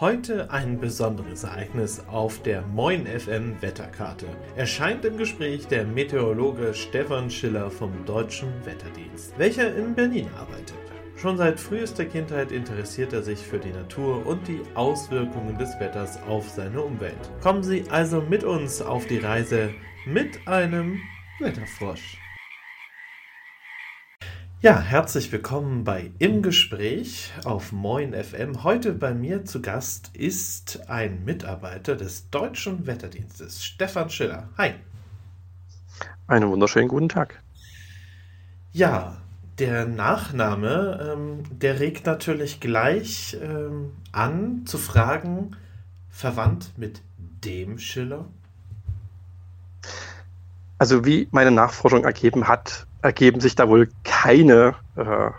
Heute ein besonderes Ereignis auf der Moin FM Wetterkarte. Erscheint im Gespräch der Meteorologe Stefan Schiller vom Deutschen Wetterdienst, welcher in Berlin arbeitet. Schon seit frühester Kindheit interessiert er sich für die Natur und die Auswirkungen des Wetters auf seine Umwelt. Kommen Sie also mit uns auf die Reise mit einem Wetterfrosch. Ja, herzlich willkommen bei Im Gespräch auf Moin FM. Heute bei mir zu Gast ist ein Mitarbeiter des Deutschen Wetterdienstes, Stefan Schiller. Hi. Einen wunderschönen guten Tag. Ja, der Nachname, ähm, der regt natürlich gleich ähm, an zu fragen, verwandt mit dem Schiller? Also wie meine Nachforschung ergeben hat, ergeben sich da wohl keine äh,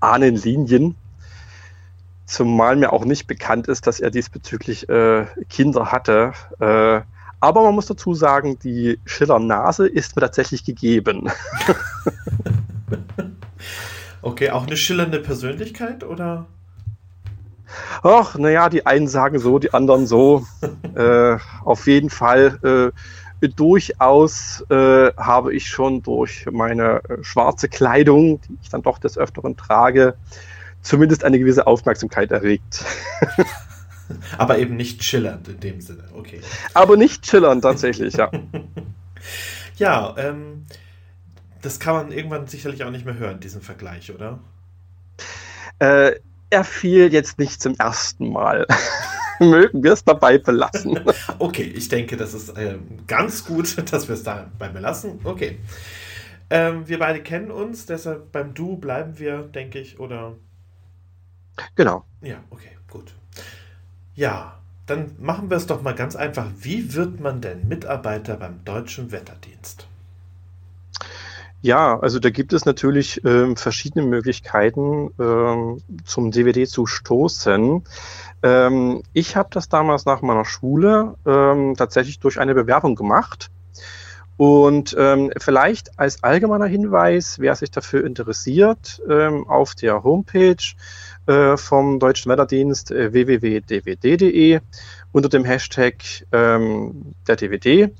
Ahnenlinien. Zumal mir auch nicht bekannt ist, dass er diesbezüglich äh, Kinder hatte. Äh, aber man muss dazu sagen, die Schiller-Nase ist mir tatsächlich gegeben. okay, auch eine schillernde Persönlichkeit oder? Ach, naja, die einen sagen so, die anderen so. äh, auf jeden Fall äh, durchaus äh, habe ich schon durch meine äh, schwarze Kleidung, die ich dann doch des Öfteren trage, zumindest eine gewisse Aufmerksamkeit erregt. Aber eben nicht schillernd in dem Sinne, okay. Aber nicht schillernd tatsächlich, ja. ja, ähm, das kann man irgendwann sicherlich auch nicht mehr hören, diesen Vergleich, oder? Äh, er fiel jetzt nicht zum ersten Mal. mögen wir es dabei belassen. okay, ich denke, das ist äh, ganz gut, dass wir es dabei belassen. Okay. Ähm, wir beide kennen uns, deshalb beim Du bleiben wir, denke ich, oder? Genau. Ja, okay, gut. Ja, dann machen wir es doch mal ganz einfach. Wie wird man denn Mitarbeiter beim Deutschen Wetterdienst? Ja, also da gibt es natürlich ähm, verschiedene Möglichkeiten, ähm, zum DVD zu stoßen. Ähm, ich habe das damals nach meiner Schule ähm, tatsächlich durch eine Bewerbung gemacht. Und ähm, vielleicht als allgemeiner Hinweis, wer sich dafür interessiert, ähm, auf der Homepage äh, vom Deutschen Wetterdienst äh, www.dwd.de unter dem Hashtag ähm, der DVD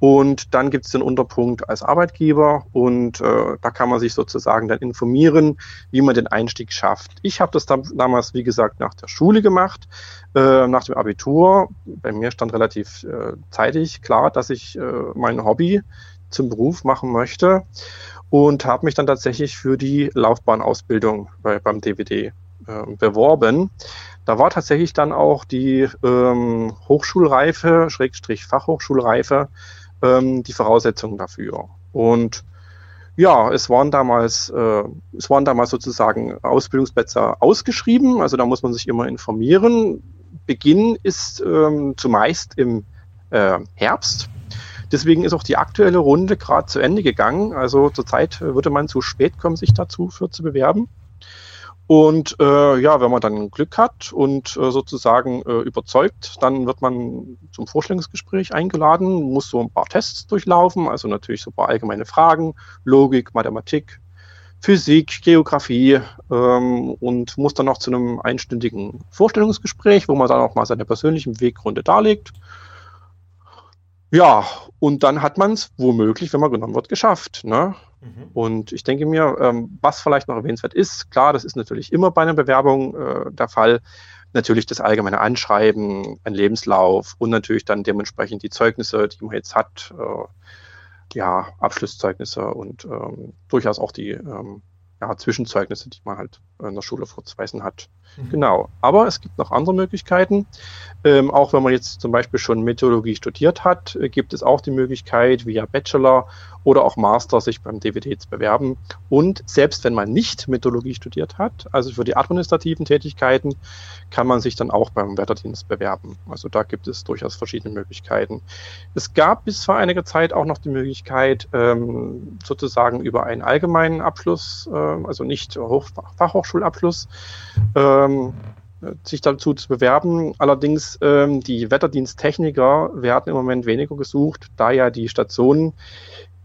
und dann gibt es den Unterpunkt als Arbeitgeber und äh, da kann man sich sozusagen dann informieren, wie man den Einstieg schafft. Ich habe das dann damals, wie gesagt, nach der Schule gemacht, äh, nach dem Abitur. Bei mir stand relativ äh, zeitig klar, dass ich äh, mein Hobby zum Beruf machen möchte und habe mich dann tatsächlich für die Laufbahnausbildung bei, beim DVD äh, beworben. Da war tatsächlich dann auch die ähm, Hochschulreife, Schrägstrich Fachhochschulreife, ähm, die Voraussetzungen dafür. Und ja, es waren damals, äh, es waren damals sozusagen Ausbildungsplätze ausgeschrieben. Also da muss man sich immer informieren. Beginn ist ähm, zumeist im äh, Herbst. Deswegen ist auch die aktuelle Runde gerade zu Ende gegangen. Also zurzeit würde man zu spät kommen, sich dazu für zu bewerben. Und äh, ja, wenn man dann Glück hat und äh, sozusagen äh, überzeugt, dann wird man zum Vorstellungsgespräch eingeladen, muss so ein paar Tests durchlaufen, also natürlich so ein paar allgemeine Fragen, Logik, Mathematik, Physik, Geografie ähm, und muss dann noch zu einem einstündigen Vorstellungsgespräch, wo man dann auch mal seine persönlichen Weggründe darlegt. Ja, und dann hat man es womöglich, wenn man genommen wird, geschafft. Ne? Mhm. Und ich denke mir, ähm, was vielleicht noch erwähnenswert ist, klar, das ist natürlich immer bei einer Bewerbung äh, der Fall, natürlich das allgemeine Anschreiben, ein Lebenslauf und natürlich dann dementsprechend die Zeugnisse, die man jetzt hat, äh, ja, Abschlusszeugnisse und ähm, durchaus auch die ähm, ja, Zwischenzeugnisse, die man halt in der Schule vorzuweisen hat. Mhm. Genau. Aber es gibt noch andere Möglichkeiten. Ähm, auch wenn man jetzt zum Beispiel schon Meteorologie studiert hat, äh, gibt es auch die Möglichkeit, via Bachelor oder auch Master sich beim DWD zu bewerben. Und selbst wenn man nicht Meteorologie studiert hat, also für die administrativen Tätigkeiten, kann man sich dann auch beim Wetterdienst bewerben. Also da gibt es durchaus verschiedene Möglichkeiten. Es gab bis vor einiger Zeit auch noch die Möglichkeit, ähm, sozusagen über einen allgemeinen Abschluss, äh, also nicht Hoch Fachhochschulabschluss, ähm, sich dazu zu bewerben. Allerdings ähm, die Wetterdiensttechniker werden im Moment weniger gesucht, da ja die Stationen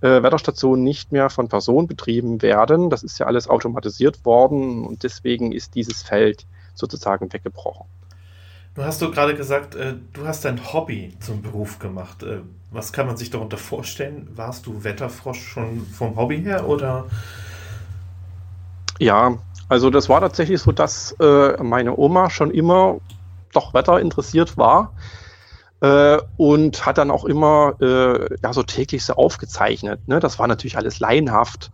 äh, Wetterstationen nicht mehr von Personen betrieben werden. Das ist ja alles automatisiert worden und deswegen ist dieses Feld sozusagen weggebrochen. Du hast du gerade gesagt, äh, du hast dein Hobby zum Beruf gemacht. Äh, was kann man sich darunter vorstellen? Warst du Wetterfrosch schon vom Hobby her oder? Ja, also das war tatsächlich so, dass äh, meine Oma schon immer doch Wetter interessiert war äh, und hat dann auch immer äh, ja so täglich so aufgezeichnet. Ne? Das war natürlich alles laienhaft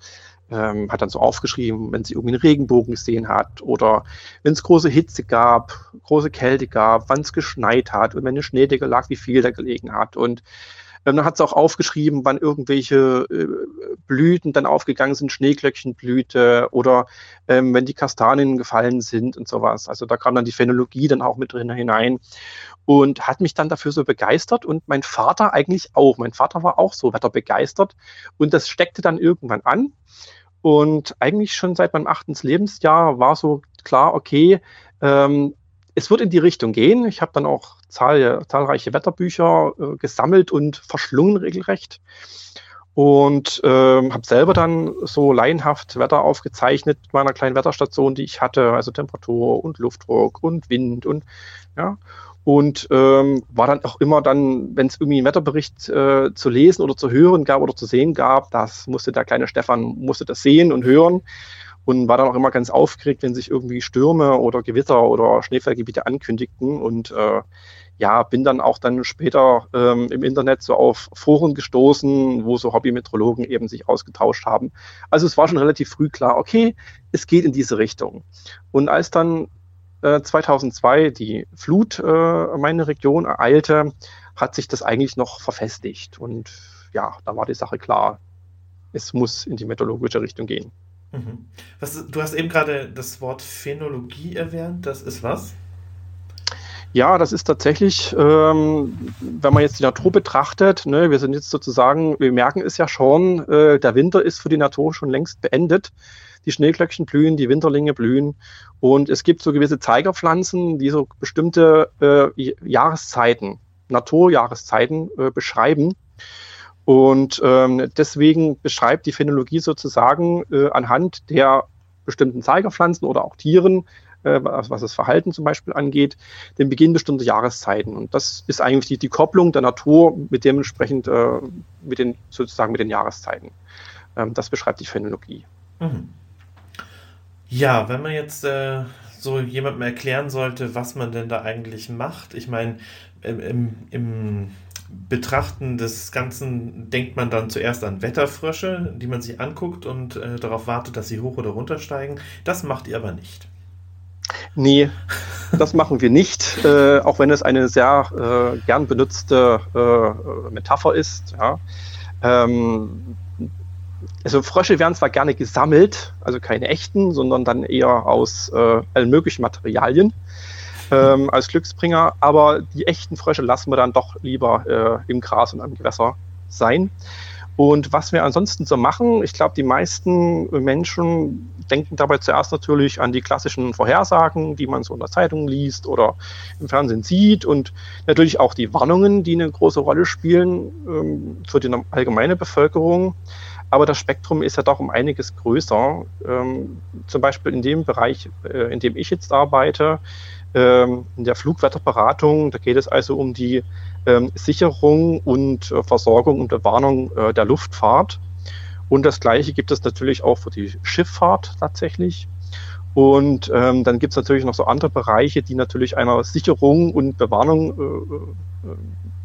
ähm, hat dann so aufgeschrieben, wenn sie irgendwie einen Regenbogen gesehen hat oder wenn es große Hitze gab, große Kälte gab, wann es geschneit hat und wenn eine Schneedecke lag, wie viel da gelegen hat. Und dann hat sie auch aufgeschrieben, wann irgendwelche äh, Blüten dann aufgegangen sind, Schneeglöckchenblüte oder ähm, wenn die Kastanien gefallen sind und sowas. Also da kam dann die Phänologie dann auch mit drin hinein und hat mich dann dafür so begeistert und mein Vater eigentlich auch. Mein Vater war auch so wetterbegeistert und das steckte dann irgendwann an. Und eigentlich schon seit meinem achten Lebensjahr war so klar, okay, ähm, es wird in die Richtung gehen. Ich habe dann auch zahl zahlreiche Wetterbücher äh, gesammelt und verschlungen regelrecht. Und ähm, habe selber dann so laienhaft Wetter aufgezeichnet mit meiner kleinen Wetterstation, die ich hatte, also Temperatur und Luftdruck und Wind und ja und ähm, war dann auch immer dann, wenn es irgendwie einen Wetterbericht äh, zu lesen oder zu hören gab oder zu sehen gab, das musste der kleine Stefan musste das sehen und hören und war dann auch immer ganz aufgeregt, wenn sich irgendwie Stürme oder Gewitter oder Schneefallgebiete ankündigten und äh, ja, bin dann auch dann später ähm, im Internet so auf Foren gestoßen, wo so Hobbymetrologen eben sich ausgetauscht haben. Also es war schon relativ früh klar, okay, es geht in diese Richtung. Und als dann 2002 äh, die Flut äh, meine Region ereilte, hat sich das eigentlich noch verfestigt. Und ja, da war die Sache klar. Es muss in die meteorologische Richtung gehen. Mhm. Was, du hast eben gerade das Wort Phänologie erwähnt. Das ist was? Ja, das ist tatsächlich, ähm, wenn man jetzt die Natur betrachtet, ne, wir sind jetzt sozusagen, wir merken es ja schon, äh, der Winter ist für die Natur schon längst beendet die Schneeglöckchen blühen, die Winterlinge blühen. Und es gibt so gewisse Zeigerpflanzen, die so bestimmte äh, Jahreszeiten, Naturjahreszeiten äh, beschreiben. Und ähm, deswegen beschreibt die Phänologie sozusagen äh, anhand der bestimmten Zeigerpflanzen oder auch Tieren, äh, was, das Verhalten zum Beispiel angeht, den Beginn bestimmter Jahreszeiten. Und das ist eigentlich die, die Kopplung der Natur mit dementsprechend äh, mit den sozusagen mit den Jahreszeiten. Ähm, das beschreibt die Phänologie. Mhm. Ja, wenn man jetzt äh, so jemandem erklären sollte, was man denn da eigentlich macht, ich meine, im, im, im Betrachten des Ganzen denkt man dann zuerst an Wetterfrösche, die man sich anguckt und äh, darauf wartet, dass sie hoch oder runter steigen. Das macht ihr aber nicht. Nee, das machen wir nicht, äh, auch wenn es eine sehr äh, gern benutzte äh, Metapher ist. Ja. Ähm, also Frösche werden zwar gerne gesammelt, also keine echten, sondern dann eher aus äh, allen möglichen Materialien ähm, als Glücksbringer, aber die echten Frösche lassen wir dann doch lieber äh, im Gras und am Gewässer sein. Und was wir ansonsten so machen, ich glaube, die meisten Menschen denken dabei zuerst natürlich an die klassischen Vorhersagen, die man so in der Zeitung liest oder im Fernsehen sieht und natürlich auch die Warnungen, die eine große Rolle spielen ähm, für die allgemeine Bevölkerung. Aber das Spektrum ist ja doch um einiges größer. Ähm, zum Beispiel in dem Bereich, äh, in dem ich jetzt arbeite, in der Flugwetterberatung, da geht es also um die ähm, Sicherung und äh, Versorgung und Bewarnung äh, der Luftfahrt. Und das Gleiche gibt es natürlich auch für die Schifffahrt tatsächlich. Und ähm, dann gibt es natürlich noch so andere Bereiche, die natürlich einer Sicherung und Bewarnung äh, äh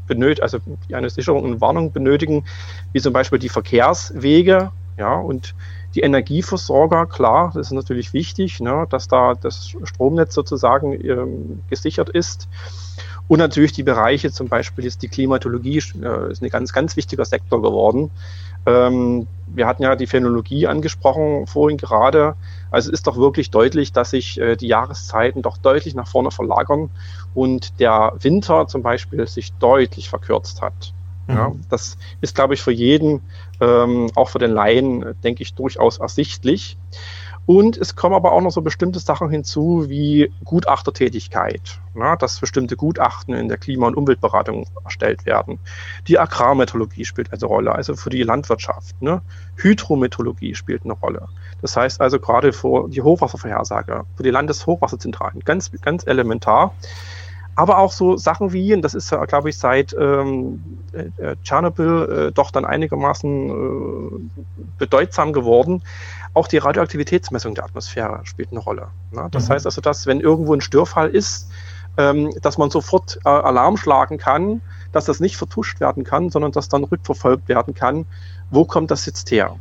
benötigt, also eine Sicherung und Warnung benötigen, wie zum Beispiel die Verkehrswege, ja, und die Energieversorger, klar, das ist natürlich wichtig, ne, dass da das Stromnetz sozusagen ähm, gesichert ist. Und natürlich die Bereiche, zum Beispiel ist die Klimatologie, äh, ist ein ganz, ganz wichtiger Sektor geworden. Ähm, wir hatten ja die Phänologie angesprochen vorhin gerade. Also es ist doch wirklich deutlich, dass sich äh, die Jahreszeiten doch deutlich nach vorne verlagern und der Winter zum Beispiel sich deutlich verkürzt hat. Mhm. Ja, das ist, glaube ich, für jeden, ähm, auch für den Laien, denke ich, durchaus ersichtlich. Und es kommen aber auch noch so bestimmte Sachen hinzu wie Gutachtertätigkeit, na, dass bestimmte Gutachten in der Klima- und Umweltberatung erstellt werden. Die Agrarmeteorologie spielt eine Rolle, also für die Landwirtschaft. Ne. Hydrometeorologie spielt eine Rolle. Das heißt also gerade für die Hochwasservorhersage, für die Landeshochwasserzentralen, ganz, ganz elementar. Aber auch so Sachen wie, und das ist ja, glaube ich, seit ähm, äh, Tschernobyl äh, doch dann einigermaßen äh, bedeutsam geworden, auch die Radioaktivitätsmessung der Atmosphäre spielt eine Rolle. Ne? Das mhm. heißt also, dass wenn irgendwo ein Störfall ist, ähm, dass man sofort äh, Alarm schlagen kann, dass das nicht vertuscht werden kann, sondern dass dann rückverfolgt werden kann, wo kommt das jetzt her.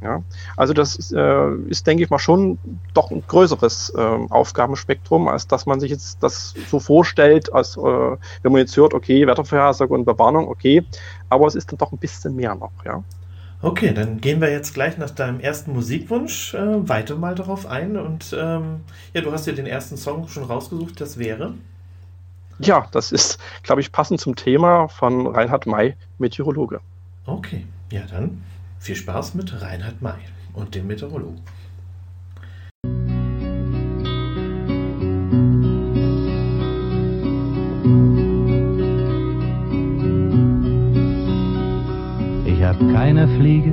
Ja? Also das äh, ist, denke ich mal, schon doch ein größeres äh, Aufgabenspektrum, als dass man sich jetzt das so vorstellt, als äh, wenn man jetzt hört, okay, Wettervorhersage und Bewarnung, okay, aber es ist dann doch ein bisschen mehr noch, ja. Okay, dann gehen wir jetzt gleich nach deinem ersten Musikwunsch äh, weiter mal darauf ein. Und ähm, ja, du hast dir den ersten Song schon rausgesucht, das wäre? Ja, das ist, glaube ich, passend zum Thema von Reinhard May, Meteorologe. Okay, ja dann viel Spaß mit Reinhard May und dem Meteorologen. Ich hab keiner Fliege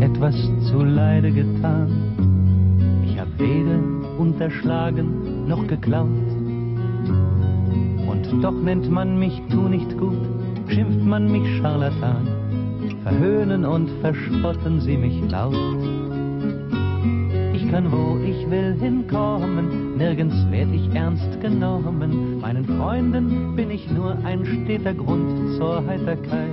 etwas zu Leide getan. Ich hab weder unterschlagen noch geklaut. Und doch nennt man mich tu nicht gut, schimpft man mich Scharlatan verhöhnen und verspotten sie mich laut. Ich kann, wo ich will, hinkommen, nirgends werd ich ernst genommen. Meinen Freunden bin ich nur ein steter Grund zur Heiterkeit.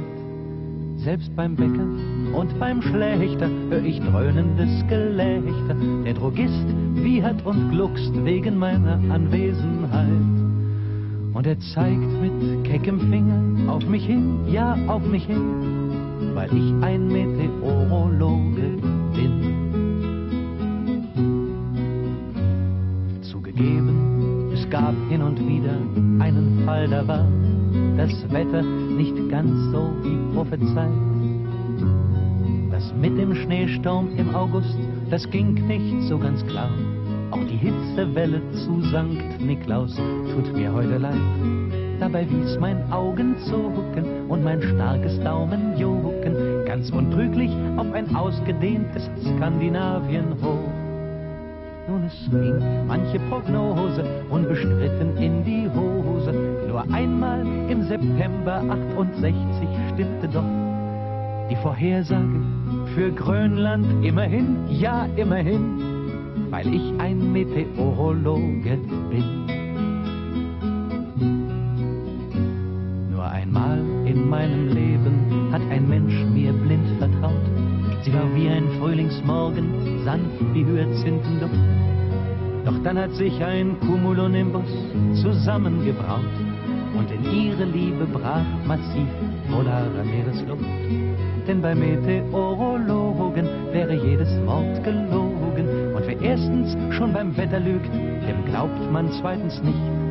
Selbst beim Bäcker und beim Schlächter hör ich dröhnendes Gelächter. Der Drogist wiehert und gluckst wegen meiner Anwesenheit. Und er zeigt mit keckem Finger auf mich hin, ja auf mich hin weil ich ein Meteorologe bin. Zugegeben, es gab hin und wieder einen Fall, da war das Wetter nicht ganz so wie prophezeit. Das mit dem Schneesturm im August, das ging nicht so ganz klar. Auch die Hitzewelle zu Sankt Niklaus tut mir heute leid. Dabei wies mein Augenzucken und mein starkes Daumenjucken ganz untrüglich auf ein ausgedehntes Skandinavien hoch. Nun es ging manche Prognose unbestritten in die Hose. Nur einmal im September 68 stimmte doch die Vorhersage für Grönland immerhin, ja immerhin, weil ich ein Meteorologe bin. Meinem Leben hat ein Mensch mir blind vertraut. Sie war wie ein Frühlingsmorgen, sanft wie Hyazinthenduft. Doch dann hat sich ein Cumulonimbus zusammengebraut und in ihre Liebe brach massiv polare Meeresluft. Denn bei Meteorologen wäre jedes Wort gelogen. Und wer erstens schon beim Wetter lügt, dem glaubt man zweitens nicht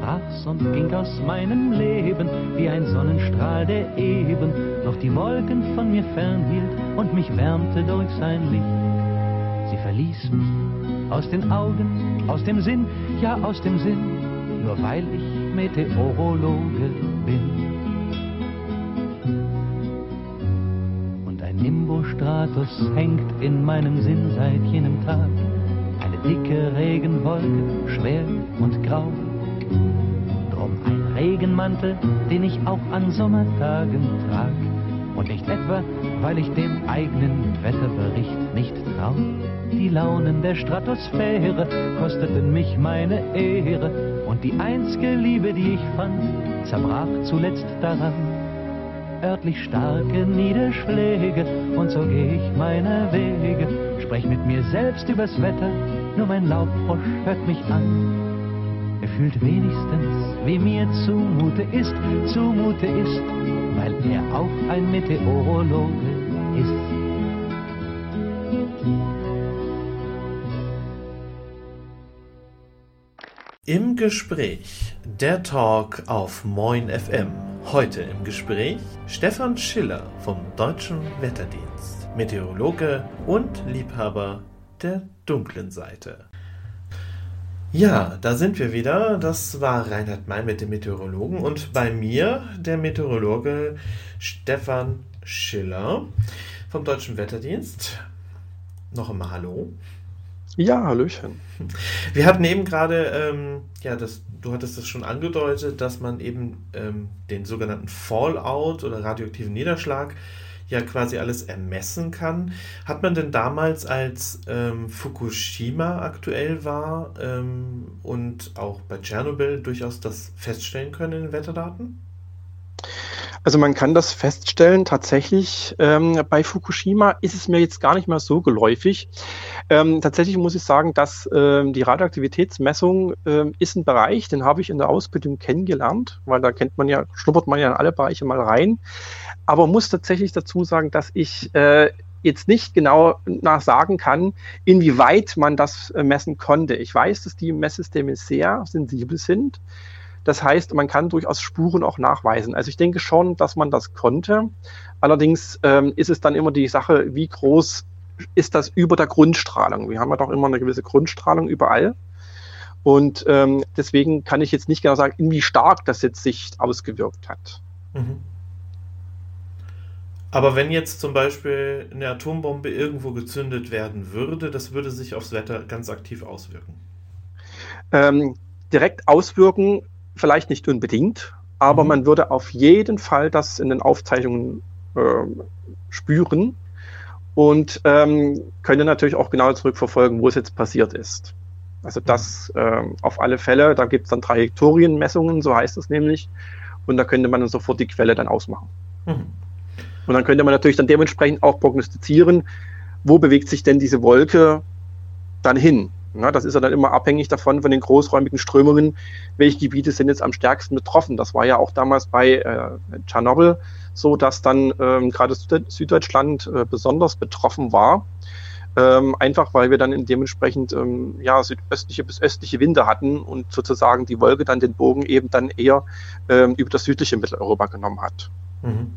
sprach's und ging aus meinem Leben wie ein Sonnenstrahl, der eben noch die Wolken von mir fernhielt und mich wärmte durch sein Licht. Sie verließ mich aus den Augen, aus dem Sinn, ja aus dem Sinn, nur weil ich Meteorologe bin. Und ein Nimbostratus hängt in meinem Sinn seit jenem Tag. Eine dicke Regenwolke, schwer und grau Drum ein Regenmantel, den ich auch an Sommertagen trag. Und nicht etwa, weil ich dem eigenen Wetterbericht nicht trau. Die Launen der Stratosphäre kosteten mich meine Ehre. Und die einzige Liebe, die ich fand, zerbrach zuletzt daran. Örtlich starke Niederschläge, und so geh ich meine Wege. Sprech mit mir selbst übers Wetter, nur mein Laubfrosch hört mich an fühlt wenigstens, wie mir zumute ist, zumute ist, weil er auch ein Meteorologe ist. Im Gespräch, der Talk auf Moin FM. Heute im Gespräch Stefan Schiller vom Deutschen Wetterdienst, Meteorologe und Liebhaber der dunklen Seite. Ja, da sind wir wieder. Das war Reinhard May mit dem Meteorologen und bei mir der Meteorologe Stefan Schiller vom Deutschen Wetterdienst. Noch einmal Hallo. Ja, Hallöchen. Wir hatten eben gerade, ähm, ja, das, du hattest es schon angedeutet, dass man eben ähm, den sogenannten Fallout oder radioaktiven Niederschlag ja quasi alles ermessen kann. Hat man denn damals, als ähm, Fukushima aktuell war ähm, und auch bei Tschernobyl durchaus das feststellen können in den Wetterdaten? Also man kann das feststellen, tatsächlich ähm, bei Fukushima ist es mir jetzt gar nicht mehr so geläufig. Ähm, tatsächlich muss ich sagen, dass ähm, die Radioaktivitätsmessung ähm, ist ein Bereich, den habe ich in der Ausbildung kennengelernt, weil da kennt man ja, schnuppert man ja in alle Bereiche mal rein. Aber muss tatsächlich dazu sagen, dass ich äh, jetzt nicht genau nachsagen kann, inwieweit man das äh, messen konnte. Ich weiß, dass die Messsysteme sehr sensibel sind. Das heißt, man kann durchaus Spuren auch nachweisen. Also ich denke schon, dass man das konnte. Allerdings ähm, ist es dann immer die Sache, wie groß ist das über der Grundstrahlung? Wir haben ja doch immer eine gewisse Grundstrahlung überall. Und ähm, deswegen kann ich jetzt nicht genau sagen, wie stark das jetzt sich ausgewirkt hat. Mhm. Aber wenn jetzt zum Beispiel eine Atombombe irgendwo gezündet werden würde, das würde sich aufs Wetter ganz aktiv auswirken. Ähm, direkt auswirken vielleicht nicht unbedingt, aber mhm. man würde auf jeden Fall das in den Aufzeichnungen äh, spüren und ähm, könnte natürlich auch genau zurückverfolgen, wo es jetzt passiert ist. Also das äh, auf alle Fälle, da gibt es dann Trajektorienmessungen, so heißt es nämlich, und da könnte man dann sofort die Quelle dann ausmachen. Mhm. Und dann könnte man natürlich dann dementsprechend auch prognostizieren, wo bewegt sich denn diese Wolke dann hin. Ja, das ist ja dann immer abhängig davon, von den großräumigen Strömungen, welche Gebiete sind jetzt am stärksten betroffen. Das war ja auch damals bei äh, Tschernobyl so, dass dann ähm, gerade Süddeutschland äh, besonders betroffen war. Ähm, einfach weil wir dann dementsprechend ähm, ja, südöstliche bis östliche Winde hatten und sozusagen die Wolke dann den Bogen eben dann eher ähm, über das südliche Mitteleuropa genommen hat. Mhm.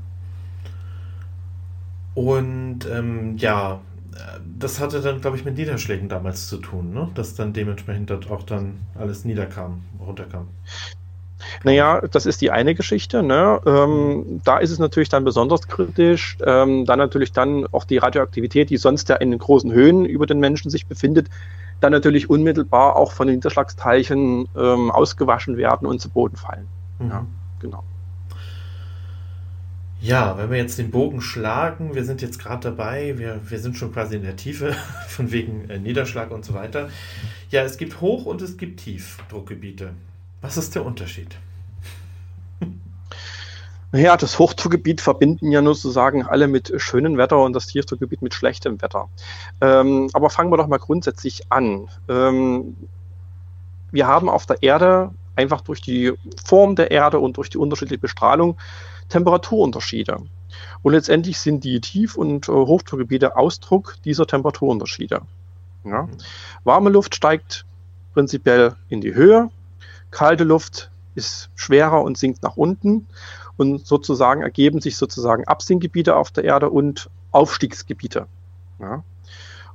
Und ähm, ja, das hatte dann, glaube ich, mit Niederschlägen damals zu tun, ne? dass dann dementsprechend dort auch dann alles niederkam, runterkam. Naja, das ist die eine Geschichte. Ne? Ähm, da ist es natürlich dann besonders kritisch. Ähm, dann natürlich dann auch die Radioaktivität, die sonst ja in den großen Höhen über den Menschen sich befindet, dann natürlich unmittelbar auch von den Niederschlagsteilchen ähm, ausgewaschen werden und zu Boden fallen. Mhm. Ja, genau. Ja, wenn wir jetzt den Bogen schlagen, wir sind jetzt gerade dabei, wir, wir sind schon quasi in der Tiefe, von wegen äh, Niederschlag und so weiter. Ja, es gibt Hoch- und es gibt Tiefdruckgebiete. Was ist der Unterschied? Naja, das Hochdruckgebiet verbinden ja nur sozusagen alle mit schönem Wetter und das Tiefdruckgebiet mit schlechtem Wetter. Ähm, aber fangen wir doch mal grundsätzlich an. Ähm, wir haben auf der Erde einfach durch die Form der Erde und durch die unterschiedliche Bestrahlung Temperaturunterschiede. Und letztendlich sind die Tief- und äh, Hochdruckgebiete Ausdruck dieser Temperaturunterschiede. Ja. Warme Luft steigt prinzipiell in die Höhe, kalte Luft ist schwerer und sinkt nach unten und sozusagen ergeben sich sozusagen Absinkgebiete auf der Erde und Aufstiegsgebiete. Ja.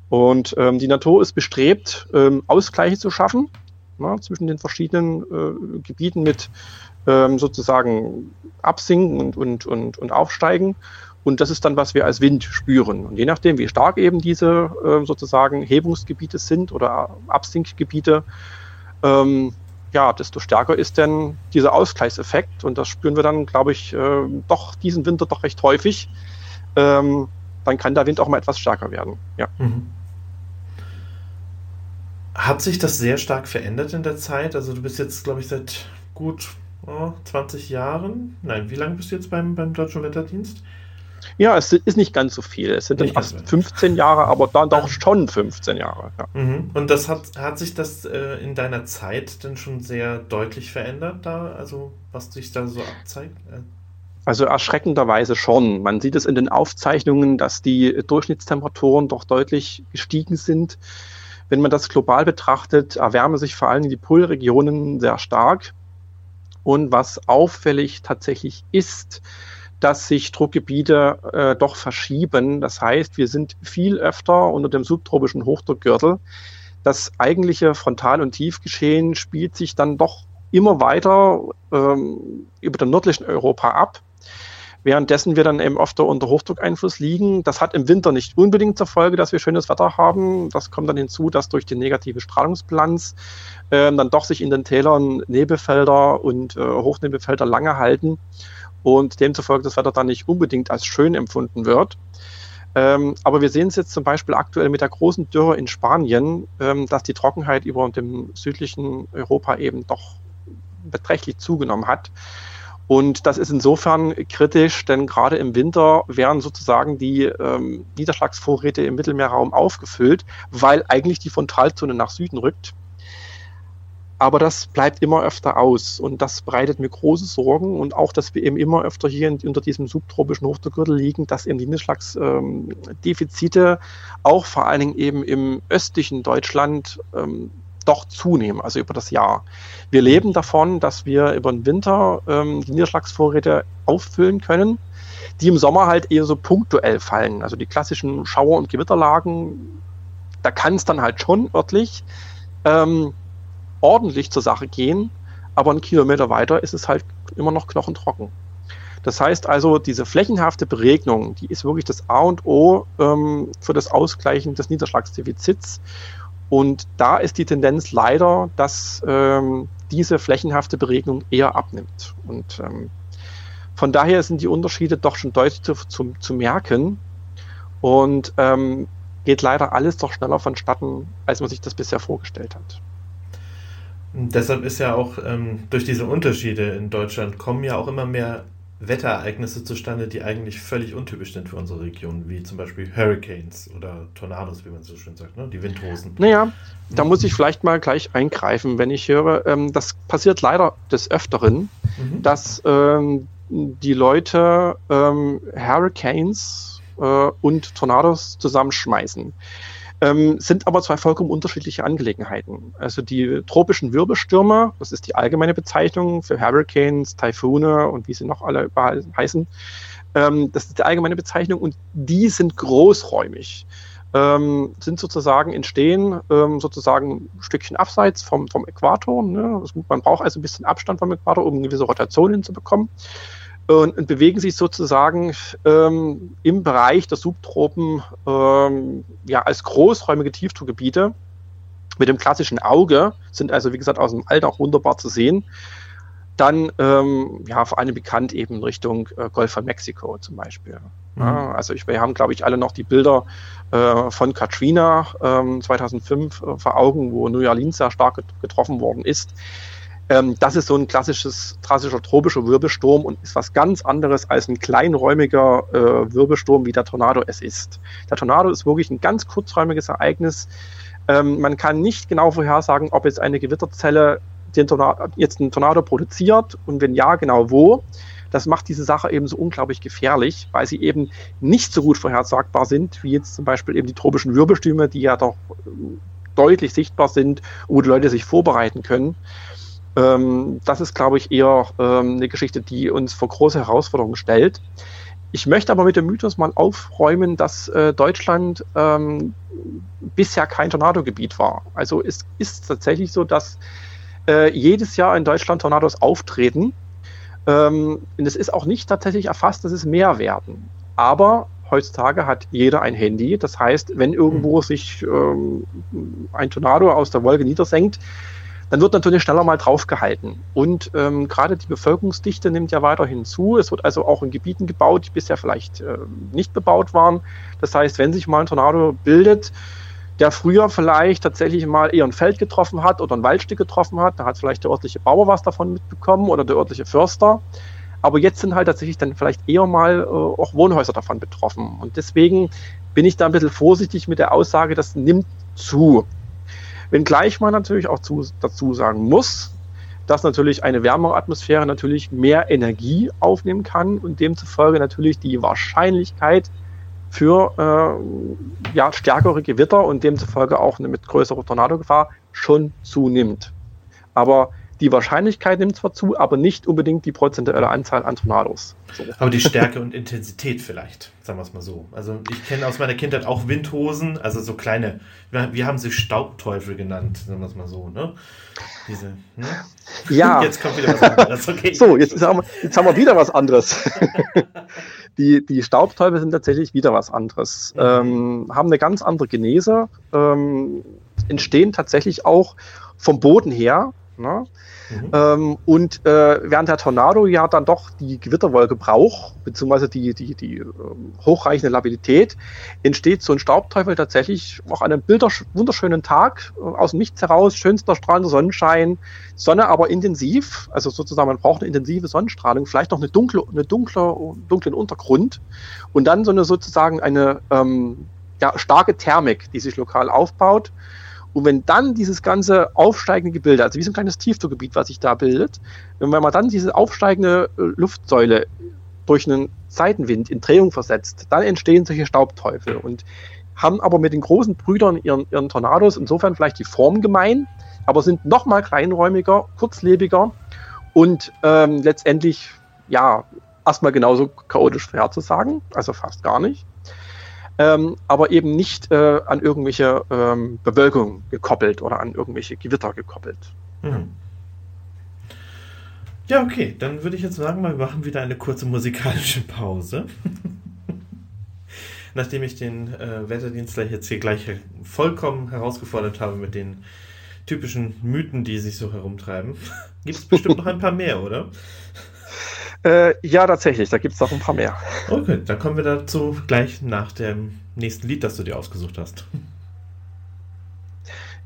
Und ähm, die Natur ist bestrebt, ähm, Ausgleiche zu schaffen ja, zwischen den verschiedenen äh, Gebieten mit ähm, sozusagen absinken und, und, und, und aufsteigen. Und das ist dann, was wir als Wind spüren. Und je nachdem, wie stark eben diese äh, sozusagen Hebungsgebiete sind oder Absinkgebiete, ähm, ja, desto stärker ist denn dieser Ausgleichseffekt. Und das spüren wir dann, glaube ich, äh, doch diesen Winter doch recht häufig. Ähm, dann kann der Wind auch mal etwas stärker werden. Ja. Mhm. Hat sich das sehr stark verändert in der Zeit? Also du bist jetzt, glaube ich, seit gut oh, 20 Jahren. Nein, wie lange bist du jetzt beim, beim Deutschen Wetterdienst? Ja, es ist nicht ganz so viel. Es sind nicht dann fast 15 Jahre, aber dann doch schon 15 Jahre. Ja. Mhm. Und das hat, hat sich das äh, in deiner Zeit denn schon sehr deutlich verändert, da, also was sich da so abzeigt? Äh, also erschreckenderweise schon. Man sieht es in den Aufzeichnungen, dass die Durchschnittstemperaturen doch deutlich gestiegen sind. Wenn man das global betrachtet, erwärmen sich vor allem die Polregionen sehr stark. Und was auffällig tatsächlich ist, dass sich Druckgebiete äh, doch verschieben. Das heißt, wir sind viel öfter unter dem subtropischen Hochdruckgürtel. Das eigentliche Frontal- und Tiefgeschehen spielt sich dann doch immer weiter ähm, über dem nördlichen Europa ab. Währenddessen wir dann eben öfter unter Hochdruckeinfluss liegen. Das hat im Winter nicht unbedingt zur Folge, dass wir schönes Wetter haben. Das kommt dann hinzu, dass durch die negative Strahlungsbilanz äh, dann doch sich in den Tälern Nebelfelder und äh, Hochnebelfelder lange halten und demzufolge das Wetter dann nicht unbedingt als schön empfunden wird. Ähm, aber wir sehen es jetzt zum Beispiel aktuell mit der großen Dürre in Spanien, ähm, dass die Trockenheit über dem südlichen Europa eben doch beträchtlich zugenommen hat. Und das ist insofern kritisch, denn gerade im Winter werden sozusagen die ähm, Niederschlagsvorräte im Mittelmeerraum aufgefüllt, weil eigentlich die Frontalzone nach Süden rückt. Aber das bleibt immer öfter aus und das bereitet mir große Sorgen und auch, dass wir eben immer öfter hier in, unter diesem subtropischen Hochdruckgürtel liegen, dass eben die Niederschlagsdefizite ähm, auch vor allen Dingen eben im östlichen Deutschland ähm, doch zunehmen, also über das Jahr. Wir leben davon, dass wir über den Winter ähm, die Niederschlagsvorräte auffüllen können, die im Sommer halt eher so punktuell fallen. Also die klassischen Schauer- und Gewitterlagen, da kann es dann halt schon örtlich ähm, ordentlich zur Sache gehen, aber einen Kilometer weiter ist es halt immer noch knochentrocken. Das heißt also, diese flächenhafte Beregnung, die ist wirklich das A und O ähm, für das Ausgleichen des Niederschlagsdefizits. Und da ist die Tendenz leider, dass ähm, diese flächenhafte Beregnung eher abnimmt. Und ähm, von daher sind die Unterschiede doch schon deutlich zu, zu, zu merken. Und ähm, geht leider alles doch schneller vonstatten, als man sich das bisher vorgestellt hat. Deshalb ist ja auch ähm, durch diese Unterschiede in Deutschland kommen ja auch immer mehr Wetterereignisse zustande, die eigentlich völlig untypisch sind für unsere Region, wie zum Beispiel Hurricanes oder Tornados, wie man so schön sagt, ne? die Windhosen. Naja, da muss ich vielleicht mal gleich eingreifen, wenn ich höre, ähm, das passiert leider des Öfteren, mhm. dass ähm, die Leute ähm, Hurricanes äh, und Tornados zusammenschmeißen ähm, sind aber zwei vollkommen unterschiedliche Angelegenheiten. Also die tropischen Wirbelstürme, das ist die allgemeine Bezeichnung für Hurricanes, Taifune und wie sie noch alle heißen, ähm, das ist die allgemeine Bezeichnung und die sind großräumig. Ähm, sind sozusagen entstehen, ähm, sozusagen ein Stückchen abseits vom, vom Äquator. Ne? Man braucht also ein bisschen Abstand vom Äquator, um gewisse Rotation hinzubekommen und, und bewegen sich sozusagen ähm, im Bereich der Subtropen ähm, ja, als großräumige Tiefdruckgebiete mit dem klassischen Auge, sind also wie gesagt aus dem All auch wunderbar zu sehen. Dann ähm, ja vor allem bekannt eben Richtung äh, Golf von Mexiko zum Beispiel. Mhm. Ja, also ich, wir haben glaube ich alle noch die Bilder äh, von Katrina 2005 ähm, äh, vor Augen, wo New Orleans sehr stark getroffen worden ist. Ähm, das ist so ein klassisches, klassischer tropischer Wirbelsturm und ist was ganz anderes als ein kleinräumiger äh, Wirbelsturm, wie der Tornado es ist. Der Tornado ist wirklich ein ganz kurzräumiges Ereignis. Ähm, man kann nicht genau vorhersagen, ob jetzt eine Gewitterzelle den Tornado, jetzt einen Tornado produziert und wenn ja, genau wo. Das macht diese Sache eben so unglaublich gefährlich, weil sie eben nicht so gut vorhersagbar sind, wie jetzt zum Beispiel eben die tropischen Wirbelstürme, die ja doch äh, deutlich sichtbar sind, wo die Leute sich vorbereiten können. Ähm, das ist, glaube ich, eher ähm, eine Geschichte, die uns vor große Herausforderungen stellt. Ich möchte aber mit dem Mythos mal aufräumen, dass äh, Deutschland ähm, bisher kein Tornadogebiet war. Also es ist tatsächlich so, dass äh, jedes Jahr in Deutschland Tornados auftreten. Ähm, und es ist auch nicht tatsächlich erfasst, dass es mehr werden. Aber heutzutage hat jeder ein Handy. Das heißt, wenn irgendwo mhm. sich ähm, ein Tornado aus der Wolke niedersenkt, dann wird natürlich schneller mal draufgehalten. Und ähm, gerade die Bevölkerungsdichte nimmt ja weiterhin zu. Es wird also auch in Gebieten gebaut, die bisher vielleicht äh, nicht bebaut waren. Das heißt, wenn sich mal ein Tornado bildet, der früher vielleicht tatsächlich mal eher ein Feld getroffen hat oder ein Waldstück getroffen hat, da hat vielleicht der örtliche Bauer was davon mitbekommen oder der örtliche Förster. Aber jetzt sind halt tatsächlich dann vielleicht eher mal äh, auch Wohnhäuser davon betroffen. Und deswegen bin ich da ein bisschen vorsichtig mit der Aussage, das nimmt zu. Wenngleich man natürlich auch zu, dazu sagen muss, dass natürlich eine wärmere Atmosphäre natürlich mehr Energie aufnehmen kann und demzufolge natürlich die Wahrscheinlichkeit für äh, ja, stärkere Gewitter und demzufolge auch eine mit größerer Tornadogefahr schon zunimmt. Aber Die Wahrscheinlichkeit nimmt zwar zu, aber nicht unbedingt die prozentuelle Anzahl an Tornados. So. Aber die Stärke und Intensität vielleicht, sagen wir es mal so. Also ich kenne aus meiner Kindheit auch Windhosen, also so kleine, wir, haben sie Staubteufel genannt, sagen wir es mal so, ne? Diese, ne? Ja. Jetzt kommt wieder was anderes. Okay. So, jetzt haben, wir, jetzt haben wir wieder was anderes. die, die Staubteufel sind tatsächlich wieder was anderes. Mhm. Ähm, haben eine ganz andere Genese, ähm, entstehen tatsächlich auch vom Boden her. Ne? Mhm. Ähm, und äh, während der Tornado ja dann doch die Gewitterwolke braucht, beziehungsweise die, die, die äh, hochreichende Labilität, entsteht so ein Staubteufel tatsächlich auch an einem wunderschönen Tag äh, aus dem Nichts heraus, schönster strahlender Sonnenschein, Sonne aber intensiv, also sozusagen man braucht eine intensive Sonnenstrahlung, vielleicht noch eine dunkle, eine dunkle, dunklen Untergrund und dann so eine sozusagen eine ähm, ja, starke Thermik, die sich lokal aufbaut und wenn dann dieses ganze aufsteigende Gebilde, also wie so ein kleines Tiefdruckgebiet, was sich da bildet, wenn man dann diese aufsteigende äh, Luftsäule durch einen Seitenwind in Drehung versetzt, dann entstehen solche Staubteufel und haben aber mit den großen Brüdern ihren, ihren Tornados insofern vielleicht die Form gemein, aber sind noch mal kleinräumiger, kurzlebiger und ähm, letztendlich ja erstmal genauso chaotisch vorherzusagen, also fast gar nicht ähm, aber eben nicht äh, an irgendwelche ähm, Bewölkung gekoppelt oder an irgendwelche Gewitter gekoppelt. Mhm. Ja, okay, dann würde ich jetzt sagen, wir machen wieder eine kurze musikalische Pause. Nachdem ich den äh, Wetterdienstler jetzt hier gleich vollkommen herausgefordert habe mit den typischen Mythen, die sich so herumtreiben, gibt es bestimmt noch ein paar mehr, oder? Äh, ja, tatsächlich, da gibt es noch ein paar mehr. Okay, dann kommen wir dazu gleich nach dem nächsten Lied, das du dir ausgesucht hast.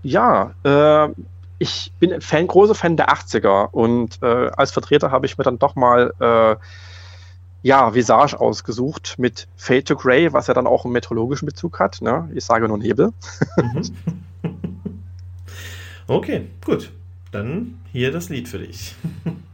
Ja, äh, ich bin Fan, großer Fan der 80er und äh, als Vertreter habe ich mir dann doch mal äh, ja, Visage ausgesucht mit Fade to Grey, was ja dann auch einen meteorologischen Bezug hat. Ne? Ich sage nur Nebel. Mhm. okay, gut. Dann hier das Lied für dich.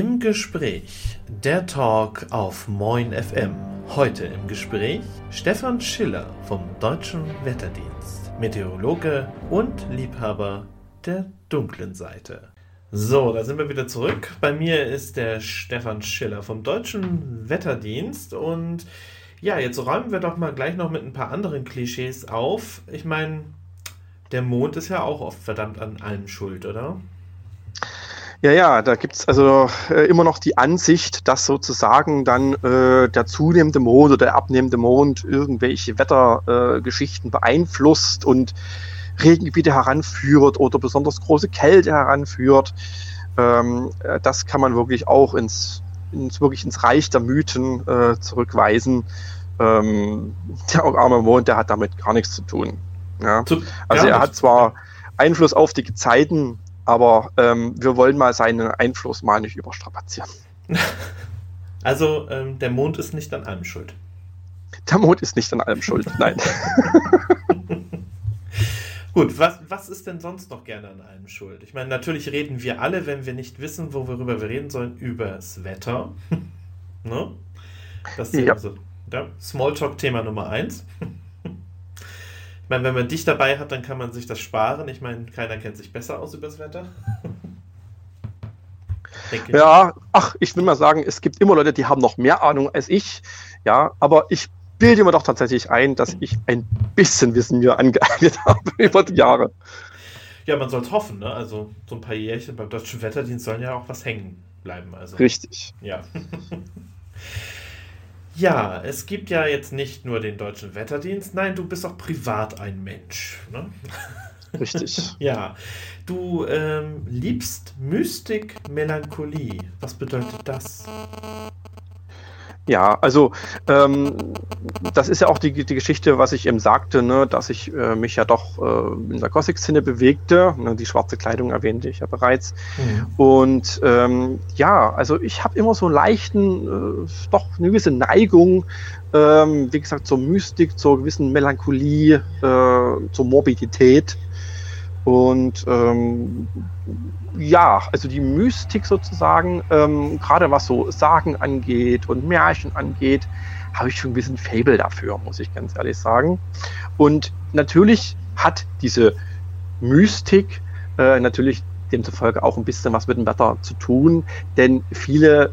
Im Gespräch, der Talk auf Moin FM. Heute im Gespräch Stefan Schiller vom Deutschen Wetterdienst, Meteorologe und Liebhaber der dunklen Seite. So, da sind wir wieder zurück. Bei mir ist der Stefan Schiller vom Deutschen Wetterdienst und ja, jetzt räumen wir doch mal gleich noch mit ein paar anderen Klischees auf. Ich meine, der Mond ist ja auch oft verdammt an allem schuld, oder? Ja, ja, da gibt's also äh, immer noch die Ansicht, dass sozusagen dann äh, der zunehmende Mond oder der abnehmende Mond irgendwelche Wettergeschichten äh, beeinflusst und Regengebiete heranführt oder besonders große Kälte heranführt. Ähm, äh, das kann man wirklich auch ins, ins, wirklich ins Reich der Mythen äh, zurückweisen. Ähm, der arme Mond, der hat damit gar nichts zu tun. Ja? Also er hat zwar Einfluss auf die Gezeiten, aber ähm, wir wollen mal seinen Einfluss mal nicht überstrapazieren. Also ähm, der Mond ist nicht an allem schuld. Der Mond ist nicht an allem schuld, nein. Gut, was, was ist denn sonst noch gerne an allem schuld? Ich meine, natürlich reden wir alle, wenn wir nicht wissen, worüber wir reden sollen, über das Wetter. ne? Das ist ja. also, ja, Smalltalk-Thema Nummer eins meine, wenn man dich dabei hat, dann kann man sich das sparen. Ich meine, keiner kennt sich besser aus übers Wetter. ja, ach, ich will mal sagen, es gibt immer Leute, die haben noch mehr Ahnung als ich. Ja, aber ich bilde mir doch tatsächlich ein, dass ich ein bisschen Wissen mir angeeignet habe über die Jahre. Ja, man soll es hoffen, ne? Also so ein paar Jährchen beim Deutschen Wetterdienst sollen ja auch was hängen bleiben. Also, Richtig. Ja. Ja, es gibt ja jetzt nicht nur den deutschen Wetterdienst, nein, du bist auch privat ein Mensch. Ne? Richtig. ja, du ähm, liebst Mystik, Melancholie. Was bedeutet das? Ja, also ähm, das ist ja auch die, die Geschichte, was ich eben sagte, ne, dass ich äh, mich ja doch äh, in der Gothic-Szene bewegte. Ne, die schwarze Kleidung erwähnte ich ja bereits. Mhm. Und ähm, ja, also ich habe immer so einen leichten, äh, doch eine gewisse Neigung, ähm, wie gesagt, zur Mystik, zur gewissen Melancholie, äh, zur Morbidität. Und ähm, ja, also die Mystik sozusagen, ähm, gerade was so Sagen angeht und Märchen angeht, habe ich schon ein bisschen Fable dafür, muss ich ganz ehrlich sagen. Und natürlich hat diese Mystik äh, natürlich demzufolge auch ein bisschen was mit dem Wetter zu tun, denn viele,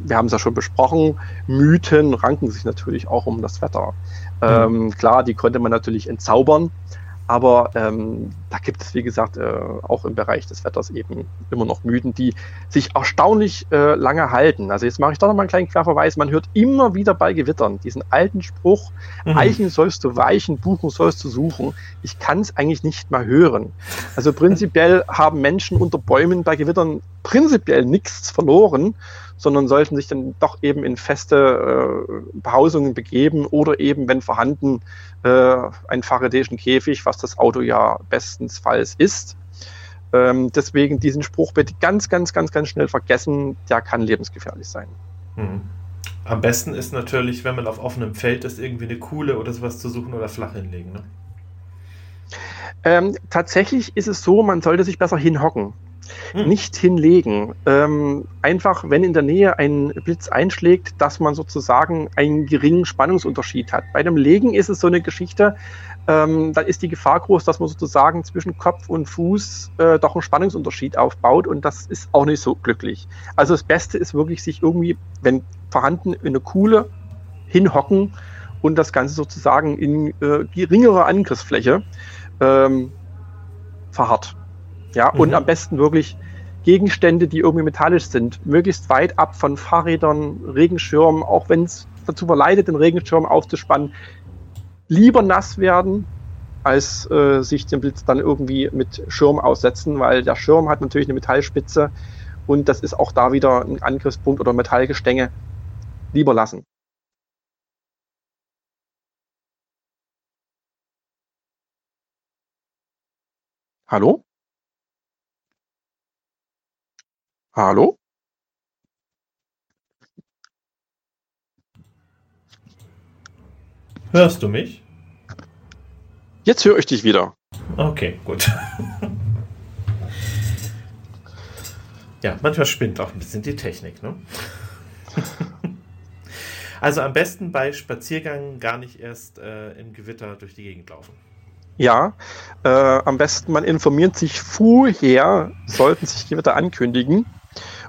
wir haben es ja schon besprochen, Mythen ranken sich natürlich auch um das Wetter. Mhm. Ähm, klar, die konnte man natürlich entzaubern, aber ähm, da gibt es, wie gesagt, äh, auch im Bereich des Wetters eben immer noch Mythen, die sich erstaunlich äh, lange halten. Also jetzt mache ich doch noch mal einen kleinen Querverweis. Man hört immer wieder bei Gewittern diesen alten Spruch, mhm. Eichen sollst du weichen, Buchen sollst du suchen. Ich kann es eigentlich nicht mehr hören. Also prinzipiell haben Menschen unter Bäumen bei Gewittern prinzipiell nichts verloren, sondern sollten sich dann doch eben in feste äh, Behausungen begeben oder eben, wenn vorhanden, äh, einen faradäischen Käfig, was das Auto ja bestensfalls ist. Ähm, deswegen diesen Spruch bitte ganz, ganz, ganz, ganz schnell vergessen, der kann lebensgefährlich sein. Mhm. Am besten ist natürlich, wenn man auf offenem Feld ist, irgendwie eine Kuhle oder sowas zu suchen oder flach hinlegen. Ne? Ähm, tatsächlich ist es so, man sollte sich besser hinhocken hm. nicht hinlegen. Ähm, einfach, wenn in der Nähe ein Blitz einschlägt, dass man sozusagen einen geringen Spannungsunterschied hat. Bei dem Legen ist es so eine Geschichte, ähm, da ist die Gefahr groß, dass man sozusagen zwischen Kopf und Fuß äh, doch einen Spannungsunterschied aufbaut und das ist auch nicht so glücklich. Also das Beste ist wirklich, sich irgendwie, wenn vorhanden, in eine Kuhle hinhocken und das Ganze sozusagen in äh, geringere Angriffsfläche ähm, verharrt. Ja, mhm. und am besten wirklich Gegenstände, die irgendwie metallisch sind, möglichst weit ab von Fahrrädern, Regenschirmen, auch wenn es dazu verleitet, den Regenschirm aufzuspannen, lieber nass werden, als äh, sich den Blitz dann irgendwie mit Schirm aussetzen, weil der Schirm hat natürlich eine Metallspitze und das ist auch da wieder ein Angriffspunkt oder Metallgestänge. Lieber lassen. Hallo? Hallo? Hörst du mich? Jetzt höre ich dich wieder. Okay, gut. Ja, manchmal spinnt auch ein bisschen die Technik, ne? also am besten bei Spaziergängen gar nicht erst äh, im Gewitter durch die Gegend laufen. Ja, äh, am besten man informiert sich vorher, sollten sich Gewitter ankündigen.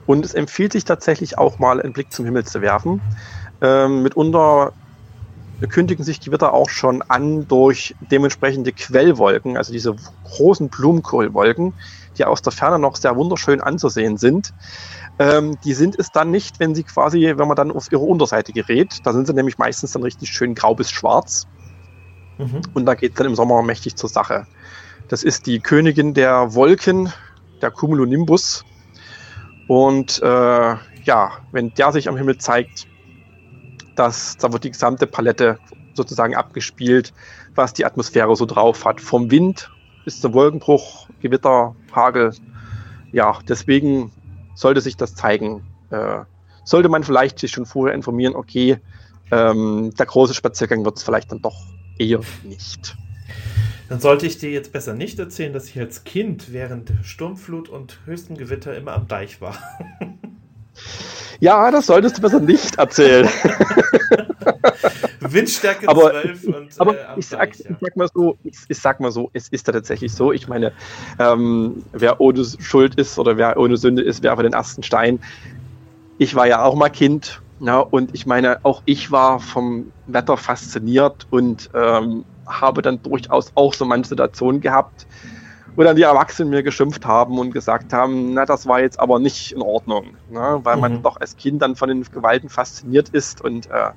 Und es empfiehlt sich tatsächlich auch mal einen Blick zum Himmel zu werfen. Ähm, mitunter kündigen sich Gewitter auch schon an durch dementsprechende Quellwolken, also diese großen Blumenkohlwolken, die aus der Ferne noch sehr wunderschön anzusehen sind. Ähm, die sind es dann nicht, wenn sie quasi, wenn man dann auf ihre Unterseite gerät. Da sind sie nämlich meistens dann richtig schön grau bis schwarz. Mhm. Und da geht es dann im Sommer mächtig zur Sache. Das ist die Königin der Wolken, der Cumulonimbus. Und äh, ja, wenn der sich am Himmel zeigt, das, da wird die gesamte Palette sozusagen abgespielt, was die Atmosphäre so drauf hat. Vom Wind bis zum Wolkenbruch, Gewitter, Hagel. Ja, deswegen sollte sich das zeigen. Äh, sollte man vielleicht sich schon vorher informieren, okay, ähm, der große Spaziergang wird es vielleicht dann doch eher nicht. Dann sollte ich dir jetzt besser nicht erzählen, dass ich als Kind während Sturmflut und höchsten Gewitter immer am Deich war. Ja, das solltest du besser nicht erzählen. Windstärke aber, 12 und aber äh, ich, sag, Deich, ja. ich, sag, mal so, ich, ich, sag mal so, es ist da tatsächlich so. Ich meine, ähm, wer ohne Schuld ist oder wer ohne Sünde ist, werfe den ersten Stein. Ich war ja auch mal Kind ja, und ich meine, auch ich war vom Wetter fasziniert und ähm, habe dann durchaus auch so manche Situationen gehabt, wo dann die Erwachsenen mir geschimpft haben und gesagt haben, na, das war jetzt aber nicht in Ordnung, ne? weil mhm. man doch als Kind dann von den Gewalten fasziniert ist und äh,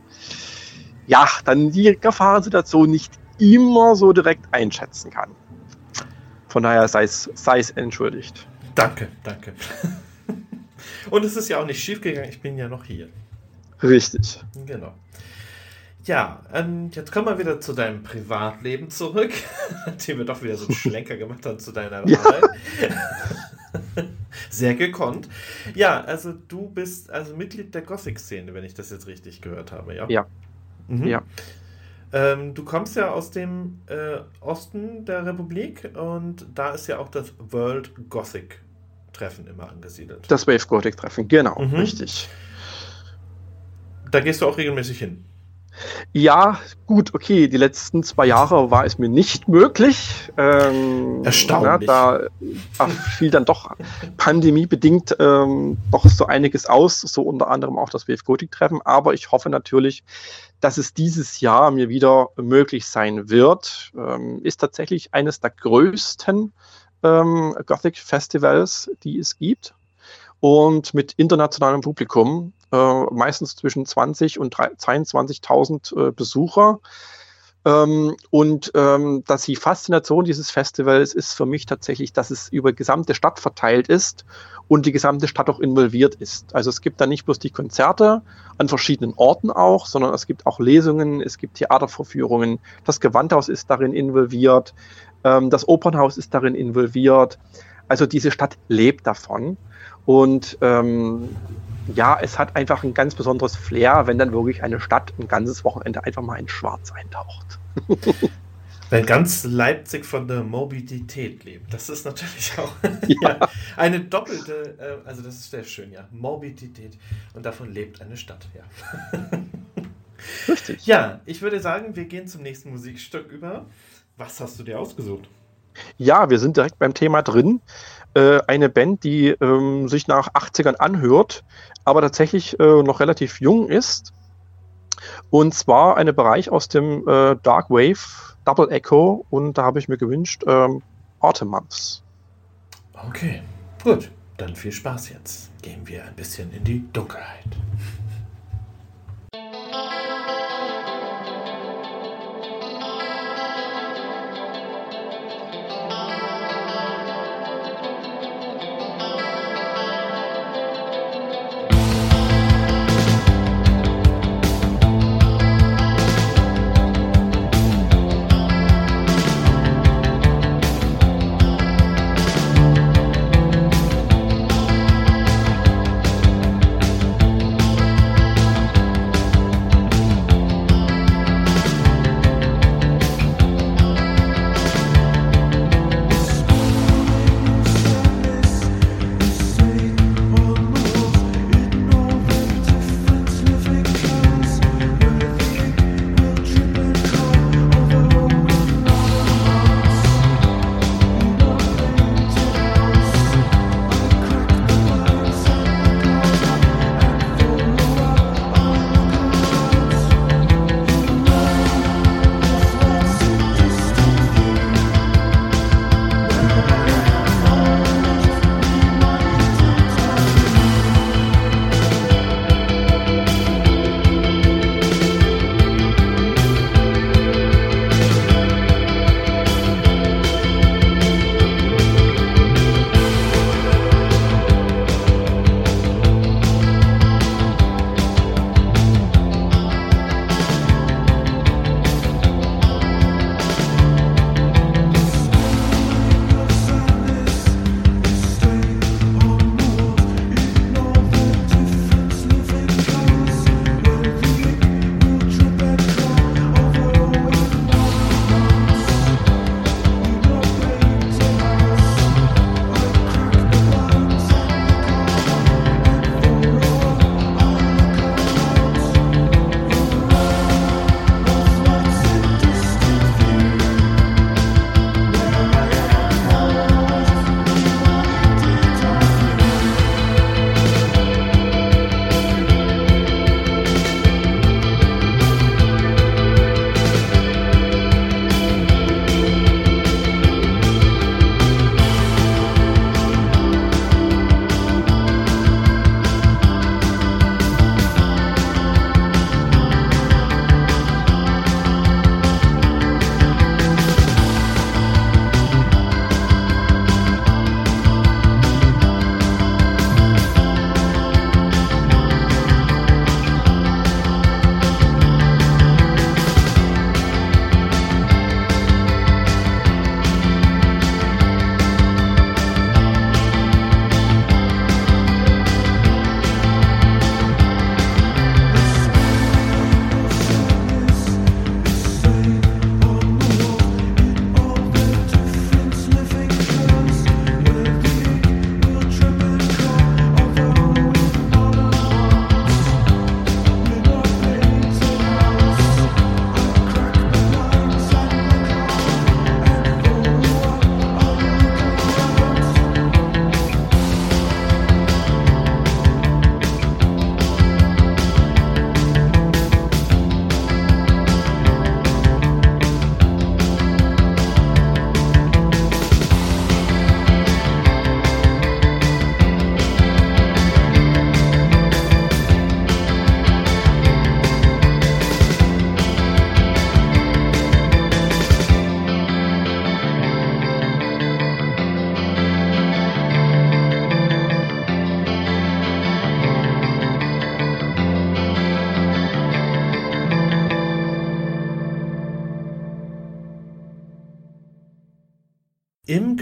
ja, dann die Gefahrensituation nicht immer so direkt einschätzen kann. Von daher sei es, sei es entschuldigt. Danke, danke. und es ist ja auch nicht schiefgegangen, ich bin ja noch hier. Richtig. Genau. Ja, ähm, jetzt kommen wir wieder zu deinem Privatleben zurück, nachdem wir doch wieder so einen Schlenker gemacht haben zu deiner ja. Arbeit. Sehr gekonnt. Ja, also du bist also Mitglied der Gothic-Szene, wenn ich das jetzt richtig gehört habe, ja? Ja. Mhm. ja. Ähm, du kommst ja aus dem äh, Osten der Republik und da ist ja auch das World Gothic Treffen immer angesiedelt. Das Wave Gothic Treffen, genau, mhm. richtig. Da gehst du auch regelmäßig hin. Ja, gut, okay, die letzten zwei Jahre war es mir nicht möglich. Ähm, Erstaunlich. Ja, da, fiel dann doch pandemiebedingt ähm, doch so einiges aus, so unter anderem auch das WF Gothic-Treffen. Aber ich hoffe natürlich, dass es dieses Jahr mir wieder möglich sein wird. Ähm, ist tatsächlich eines der größten ähm, Gothic-Festivals, die es gibt. Und mit internationalem Publikum äh, meistens zwischen 20 und 22.000 äh, Besucher. Ähm, und ähm, dass die Faszination dieses Festivals ist für mich tatsächlich, dass es über die gesamte Stadt verteilt ist und die gesamte Stadt auch involviert ist. Also es gibt da nicht bloß die Konzerte an verschiedenen Orten auch, sondern es gibt auch Lesungen, es gibt Theatervorführungen, das Gewandhaus ist darin involviert, ähm, das Opernhaus ist darin involviert. Also diese Stadt lebt davon. Und ähm, ja, es hat einfach ein ganz besonderes Flair, wenn dann wirklich eine Stadt ein ganzes Wochenende einfach mal in Schwarz eintaucht. Wenn ganz Leipzig von der Morbidität lebt. Das ist natürlich auch ja. eine doppelte, äh, also das ist sehr schön, ja. Morbidität. Und davon lebt eine Stadt, ja. Richtig. Ja, ich würde sagen, wir gehen zum nächsten Musikstück über. Was hast du dir ausgesucht? Ja, wir sind direkt beim Thema drin. Äh, eine Band, die ähm, sich nach 80ern anhört, aber tatsächlich äh, noch relativ jung ist. Und zwar eine Bereich aus dem äh, Dark Wave Double Echo und da habe ich mir gewünscht ähm, Autumn Months. Okay, gut. Dann viel Spaß jetzt. Gehen wir ein bisschen in die Dunkelheit.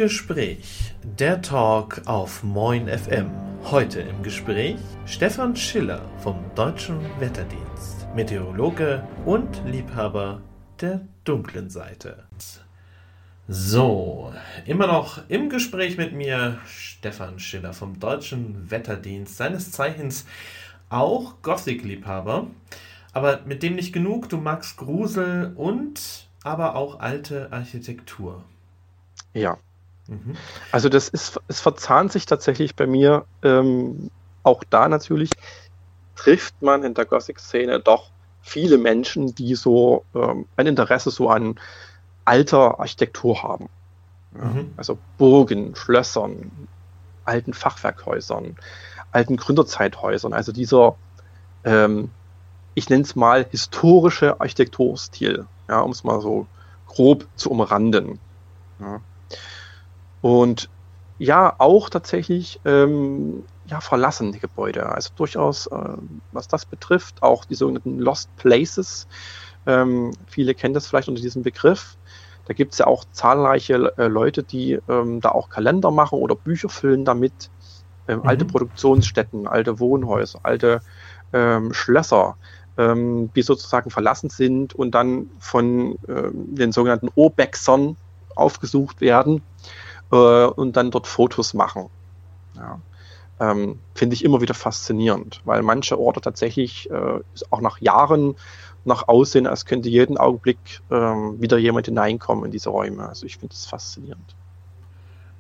Gespräch, der Talk auf Moin FM. Heute im Gespräch Stefan Schiller vom Deutschen Wetterdienst, Meteorologe und Liebhaber der dunklen Seite. So, immer noch im Gespräch mit mir Stefan Schiller vom Deutschen Wetterdienst, seines Zeichens auch Gothic-Liebhaber, aber mit dem nicht genug, du magst Grusel und aber auch alte Architektur. Ja. Mhm. Also das ist, es verzahnt sich tatsächlich bei mir ähm, auch da natürlich, trifft man in der Gothic-Szene doch viele Menschen, die so ähm, ein Interesse so an alter Architektur haben. Mhm. Also Burgen, Schlössern, alten Fachwerkhäusern, alten Gründerzeithäusern. Also dieser, ähm, ich nenne es mal historische Architekturstil, ja, um es mal so grob zu umranden. Ja. Und ja, auch tatsächlich ähm, ja, verlassene Gebäude. Also durchaus, äh, was das betrifft, auch die sogenannten Lost Places. Ähm, viele kennen das vielleicht unter diesem Begriff. Da gibt es ja auch zahlreiche äh, Leute, die ähm, da auch Kalender machen oder Bücher füllen damit. Ähm, mhm. Alte Produktionsstätten, alte Wohnhäuser, alte ähm, Schlösser, ähm, die sozusagen verlassen sind und dann von ähm, den sogenannten Urbexern aufgesucht werden äh, und dann dort Fotos machen. Ja. Ähm, Finde ich immer wieder faszinierend, weil manche Orte tatsächlich äh, auch nach Jahren noch aussehen, als könnte jeden Augenblick ähm, wieder jemand hineinkommen in diese Räume. Also ich finde das faszinierend.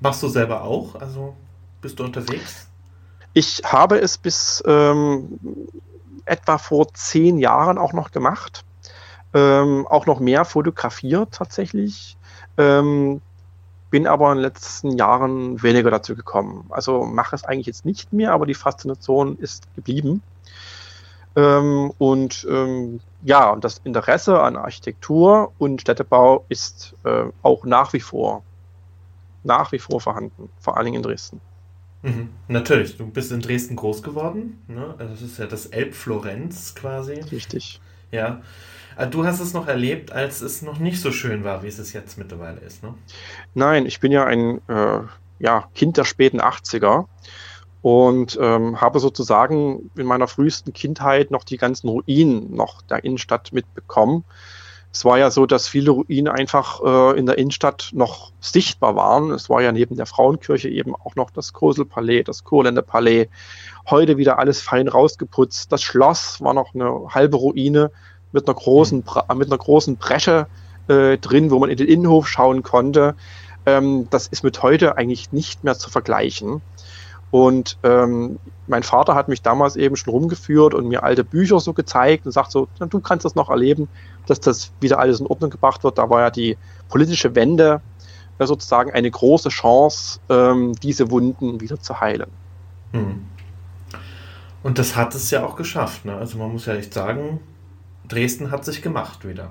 Machst du selber auch? Also bist du unterwegs? Ich habe es bis ähm, etwa vor zehn Jahren auch noch gemacht. Ähm, auch noch mehr fotografiert tatsächlich. Ähm, bin aber in den letzten Jahren weniger dazu gekommen. Also mache es eigentlich jetzt nicht mehr, aber die Faszination ist geblieben. Ähm, und ähm, ja, und das Interesse an Architektur und Städtebau ist äh, auch nach wie vor, nach wie vor vorhanden, vor allen Dingen in Dresden. Mhm. Natürlich, du bist in Dresden groß geworden. Ne? Also das ist ja das Elbflorenz quasi. Richtig. Ja. Äh, du hast es noch erlebt, als es noch nicht so schön war, wie es es jetzt mittlerweile ist, ne? Nein, ich bin ja ein äh, ja, Kind der späten 80er und ähm, habe sozusagen in meiner frühesten Kindheit noch die ganzen Ruinen noch der Innenstadt mitbekommen. Es war ja so, dass viele Ruinen einfach äh, in der Innenstadt noch sichtbar waren. Es war ja neben der Frauenkirche eben auch noch das Koselpalais, das Kurländer Palais. Heute wieder alles fein rausgeputzt. Das Schloss war noch eine halbe Ruine mit einer großen, mit einer großen Bresche äh, drin, wo man in den Innenhof schauen konnte. Ähm, das ist mit heute eigentlich nicht mehr zu vergleichen. Und ähm, mein Vater hat mich damals eben schon rumgeführt und mir alte Bücher so gezeigt und sagt so, du kannst das noch erleben, dass das wieder alles in Ordnung gebracht wird. Da war ja die politische Wende äh, sozusagen eine große Chance, ähm, diese Wunden wieder zu heilen. Hm. Und das hat es ja auch geschafft. Ne? Also man muss ja echt sagen, Dresden hat sich gemacht wieder.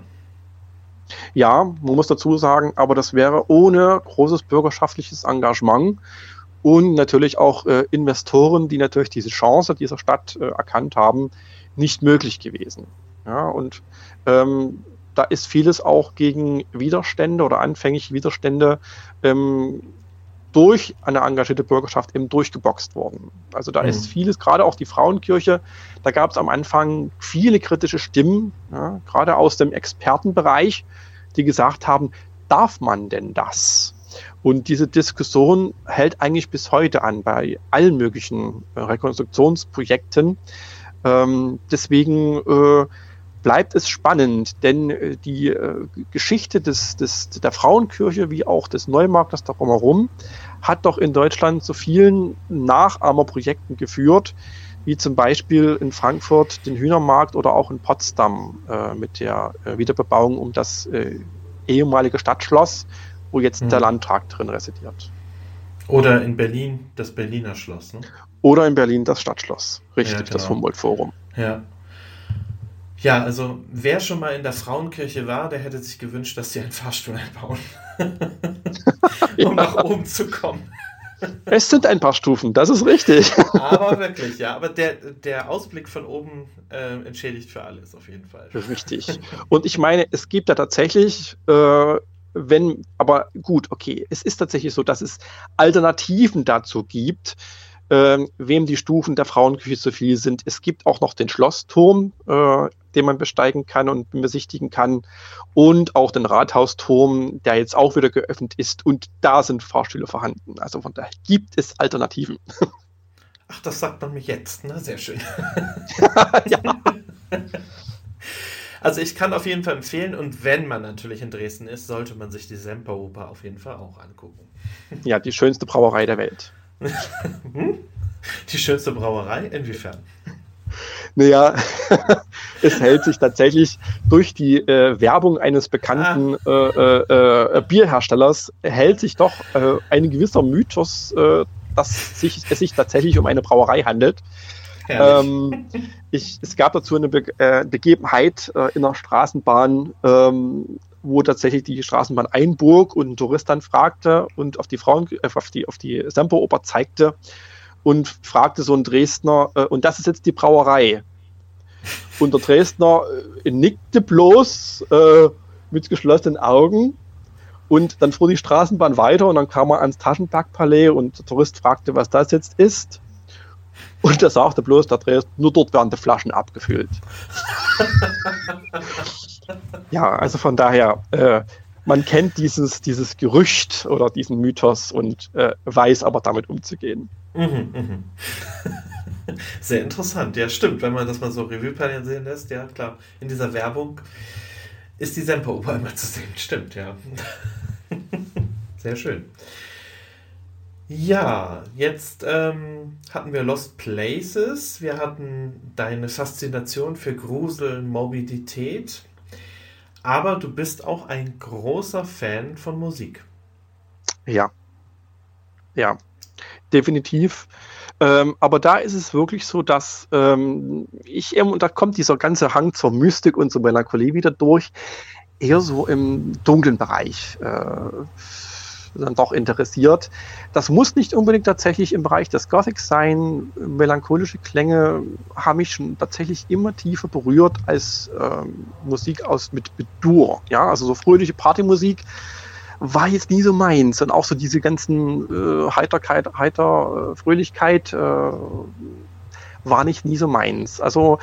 Ja, man muss dazu sagen, aber das wäre ohne großes bürgerschaftliches Engagement und natürlich auch äh, Investoren, die natürlich diese Chance dieser Stadt äh, erkannt haben, nicht möglich gewesen. Ja, und ähm, da ist vieles auch gegen Widerstände oder anfängliche Widerstände ähm, durch eine engagierte Bürgerschaft eben durchgeboxt worden. Also da mhm. ist vieles, gerade auch die Frauenkirche, da gab es am Anfang viele kritische Stimmen, ja, gerade aus dem Expertenbereich, die gesagt haben, darf man denn das? Und diese Diskussion hält eigentlich bis heute an bei allen möglichen Rekonstruktionsprojekten. Ähm, deswegen äh, bleibt es spannend, denn äh, die äh, Geschichte des, des, der Frauenkirche wie auch des Neumarktes darum herum hat doch in Deutschland zu vielen Nachahmerprojekten geführt, wie zum Beispiel in Frankfurt den Hühnermarkt oder auch in Potsdam äh, mit der äh, Wiederbebauung um das äh, ehemalige Stadtschloss wo jetzt mhm. der Landtag drin residiert. Oder in Berlin das Berliner Schloss, ne? Oder in Berlin das Stadtschloss, richtig, ja, genau. das Humboldt-Forum. Ja. Ja, also wer schon mal in der Frauenkirche war, der hätte sich gewünscht, dass sie einen Fahrstuhl einbauen, um ja. nach oben zu kommen. Es sind ein paar Stufen, das ist richtig. aber wirklich, ja. Aber der, der Ausblick von oben äh, entschädigt für alles, auf jeden Fall. Richtig. Und ich meine, es gibt da tatsächlich äh, wenn, aber gut, okay, es ist tatsächlich so, dass es Alternativen dazu gibt, ähm, wem die Stufen der Frauenküche zu viel sind. Es gibt auch noch den Schlossturm, äh, den man besteigen kann und besichtigen kann. Und auch den Rathausturm, der jetzt auch wieder geöffnet ist. Und da sind Fahrstühle vorhanden. Also von daher gibt es Alternativen. Ach, das sagt man mir jetzt, ne? Sehr schön. ja. Also ich kann auf jeden Fall empfehlen und wenn man natürlich in Dresden ist, sollte man sich die Semperoper auf jeden Fall auch angucken. Ja, die schönste Brauerei der Welt. Hm? die schönste Brauerei? Inwiefern? Naja, es hält sich tatsächlich durch die äh, Werbung eines bekannten ah. äh, äh, äh, Bierherstellers, hält sich doch äh, ein gewisser Mythos, äh, dass sich, es sich tatsächlich um eine Brauerei handelt. Ähm, ich, es gab dazu eine Be Begebenheit in der Straßenbahn, ähm, wo tatsächlich die Straßenbahn einbog und ein Tourist dann fragte und auf die Frauen, auf die, auf die Semperoper zeigte und fragte so ein Dresdner, äh, und das ist jetzt die Brauerei. Und der Dresdner äh, nickte bloß äh, mit geschlossenen Augen. Und dann fuhr die Straßenbahn weiter und dann kam er ans Taschenbergpalais und der Tourist fragte, was das jetzt ist. Und er sagte bloß, der Dresdner, nur dort werden die Flaschen abgefüllt. ja, also von daher, äh, man kennt dieses, dieses Gerücht oder diesen Mythos und äh, weiß aber damit umzugehen. Mhm, mhm. Sehr interessant, ja, stimmt. Wenn man das mal so Revue sehen lässt, ja, klar. In dieser Werbung ist die Semperoper immer zu sehen, stimmt, ja. Sehr schön. Ja, jetzt ähm, hatten wir Lost Places, wir hatten deine Faszination für Grusel, Morbidität, aber du bist auch ein großer Fan von Musik. Ja. Ja, definitiv. Ähm, aber da ist es wirklich so, dass ähm, ich eben, und da kommt dieser ganze Hang zur Mystik und zur Melancholie wieder durch, eher so im dunklen Bereich äh, dann doch interessiert. Das muss nicht unbedingt tatsächlich im Bereich des Gothics sein. Melancholische Klänge haben mich schon tatsächlich immer tiefer berührt als ähm, Musik aus mit, mit Dur. Ja, also so fröhliche Partymusik war jetzt nie so meins. Und auch so diese ganzen äh, Heiterkeit, Heiter, äh, Fröhlichkeit äh, war nicht nie so meins. Also,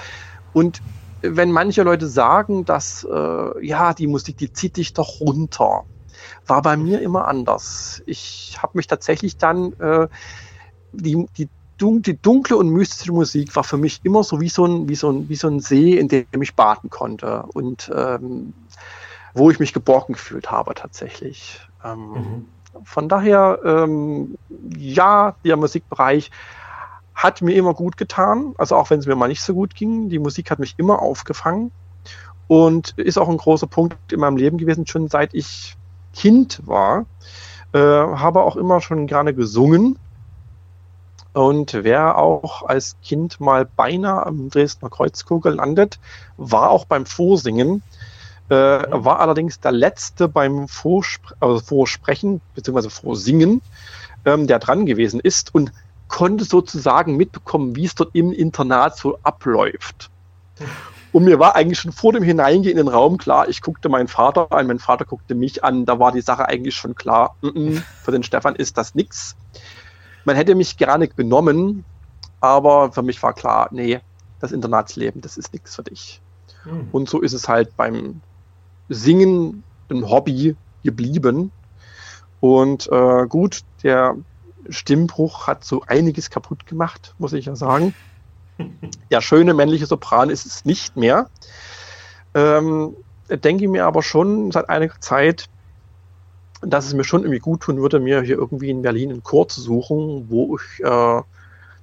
und wenn manche Leute sagen, dass äh, ja, die Musik, die zieht dich doch runter, war bei mir immer anders. Ich habe mich tatsächlich dann äh, die, die die dunkle und mystische Musik war für mich immer so wie so ein, wie so ein, wie so ein See, in dem ich baden konnte. Und ähm, wo ich mich geborgen gefühlt habe tatsächlich. Ähm, mhm. Von daher, ähm, ja, der Musikbereich hat mir immer gut getan, also auch wenn es mir mal nicht so gut ging. Die Musik hat mich immer aufgefangen und ist auch ein großer Punkt in meinem Leben gewesen, schon seit ich Kind war. Äh, habe auch immer schon gerne gesungen und wer auch als Kind mal beinahe am Dresdner Kreuzchor gelandet, war auch beim Vorsingen äh, war allerdings der letzte beim Vorspre also Vorsprechen bzw. Vorsingen, ähm, der dran gewesen ist und konnte sozusagen mitbekommen, wie es dort im Internat so abläuft. Und mir war eigentlich schon vor dem Hineingehen in den Raum klar, ich guckte meinen Vater an, mein Vater guckte mich an, da war die Sache eigentlich schon klar, mm -mm, für den Stefan ist das nichts. Man hätte mich gerne genommen, aber für mich war klar, nee, das Internatsleben, das ist nichts für dich. Mhm. Und so ist es halt beim Singen ein Hobby geblieben. Und äh, gut, der Stimmbruch hat so einiges kaputt gemacht, muss ich ja sagen. Der schöne männliche Sopran ist es nicht mehr. Ähm, denke mir aber schon seit einiger Zeit, dass es mir schon irgendwie gut tun würde, mir hier irgendwie in Berlin einen Chor zu suchen, wo ich äh,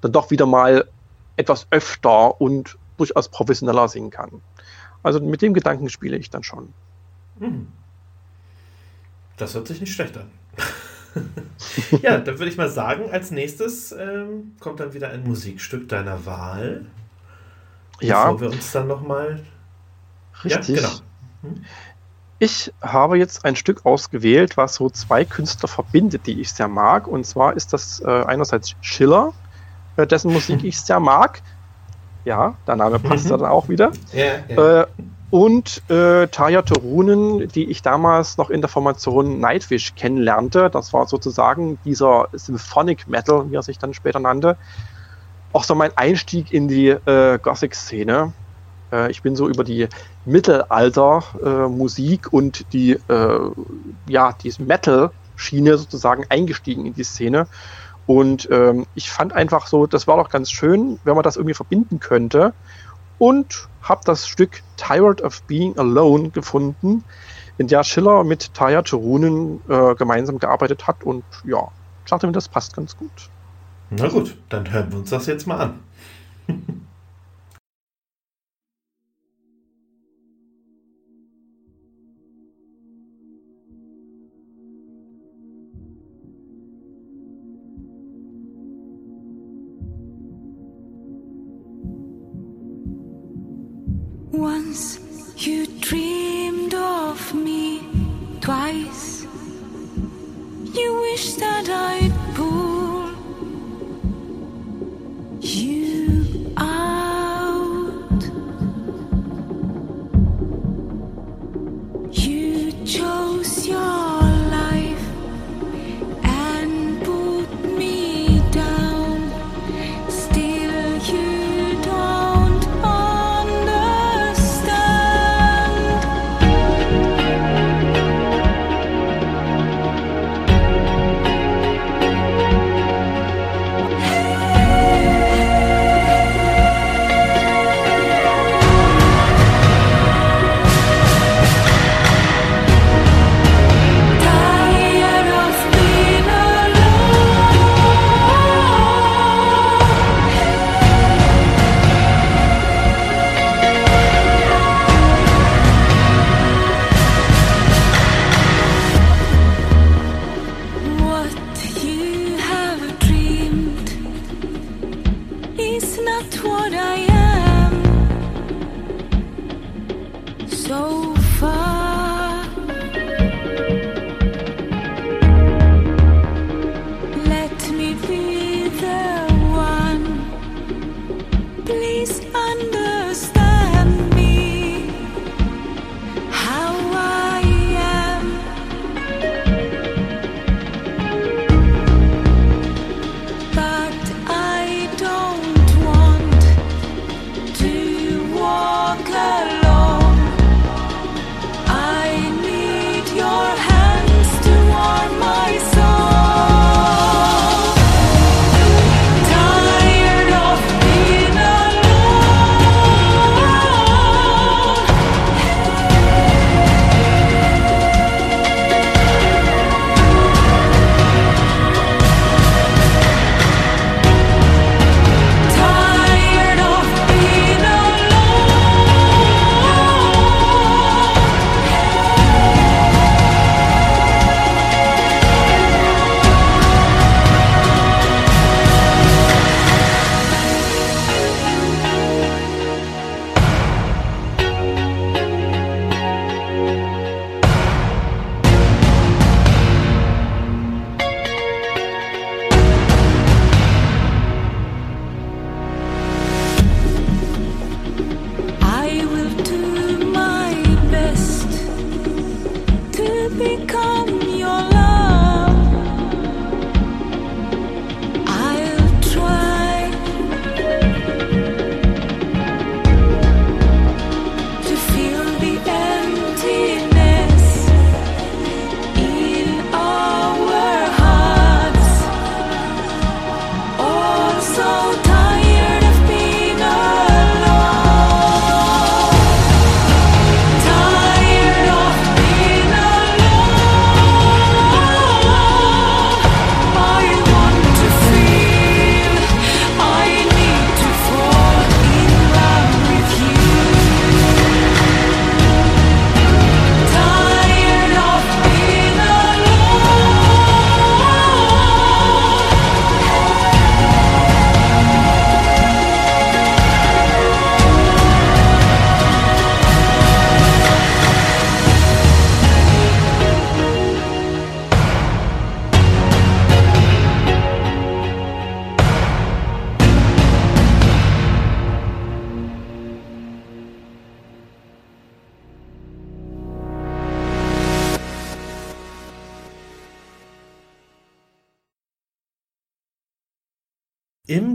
dann doch wieder mal etwas öfter und durchaus professioneller singen kann. Also mit dem Gedanken spiele ich dann schon. Hm. Das hört sich nicht schlecht an. ja, dann würde ich mal sagen, als nächstes ähm, kommt dann wieder ein Musikstück deiner Wahl. Ja. Bevor wir uns dann nochmal. Richtig. Ja, genau. Hm? Ich habe jetzt ein Stück ausgewählt, was so zwei Künstler verbindet, die ich sehr mag. Und zwar ist das äh, einerseits Schiller, äh, dessen Musik ich sehr mag. Ja, der Name passt mhm. dann auch wieder. Ja, ja. Äh, und äh, Taya Turunen, die ich damals noch in der Formation Nightwish kennenlernte. Das war sozusagen dieser Symphonic Metal, wie er sich dann später nannte. Auch so mein Einstieg in die äh, Gothic-Szene. Äh, ich bin so über die Mittelalter-Musik äh, und die, äh, ja, Metal-Schiene sozusagen eingestiegen in die Szene. Und ähm, ich fand einfach so, das war doch ganz schön, wenn man das irgendwie verbinden könnte und habe das Stück Tired of Being Alone gefunden, in der Schiller mit Taya Turunen äh, gemeinsam gearbeitet hat und ja, ich dachte mir, das passt ganz gut. Na gut, dann hören wir uns das jetzt mal an.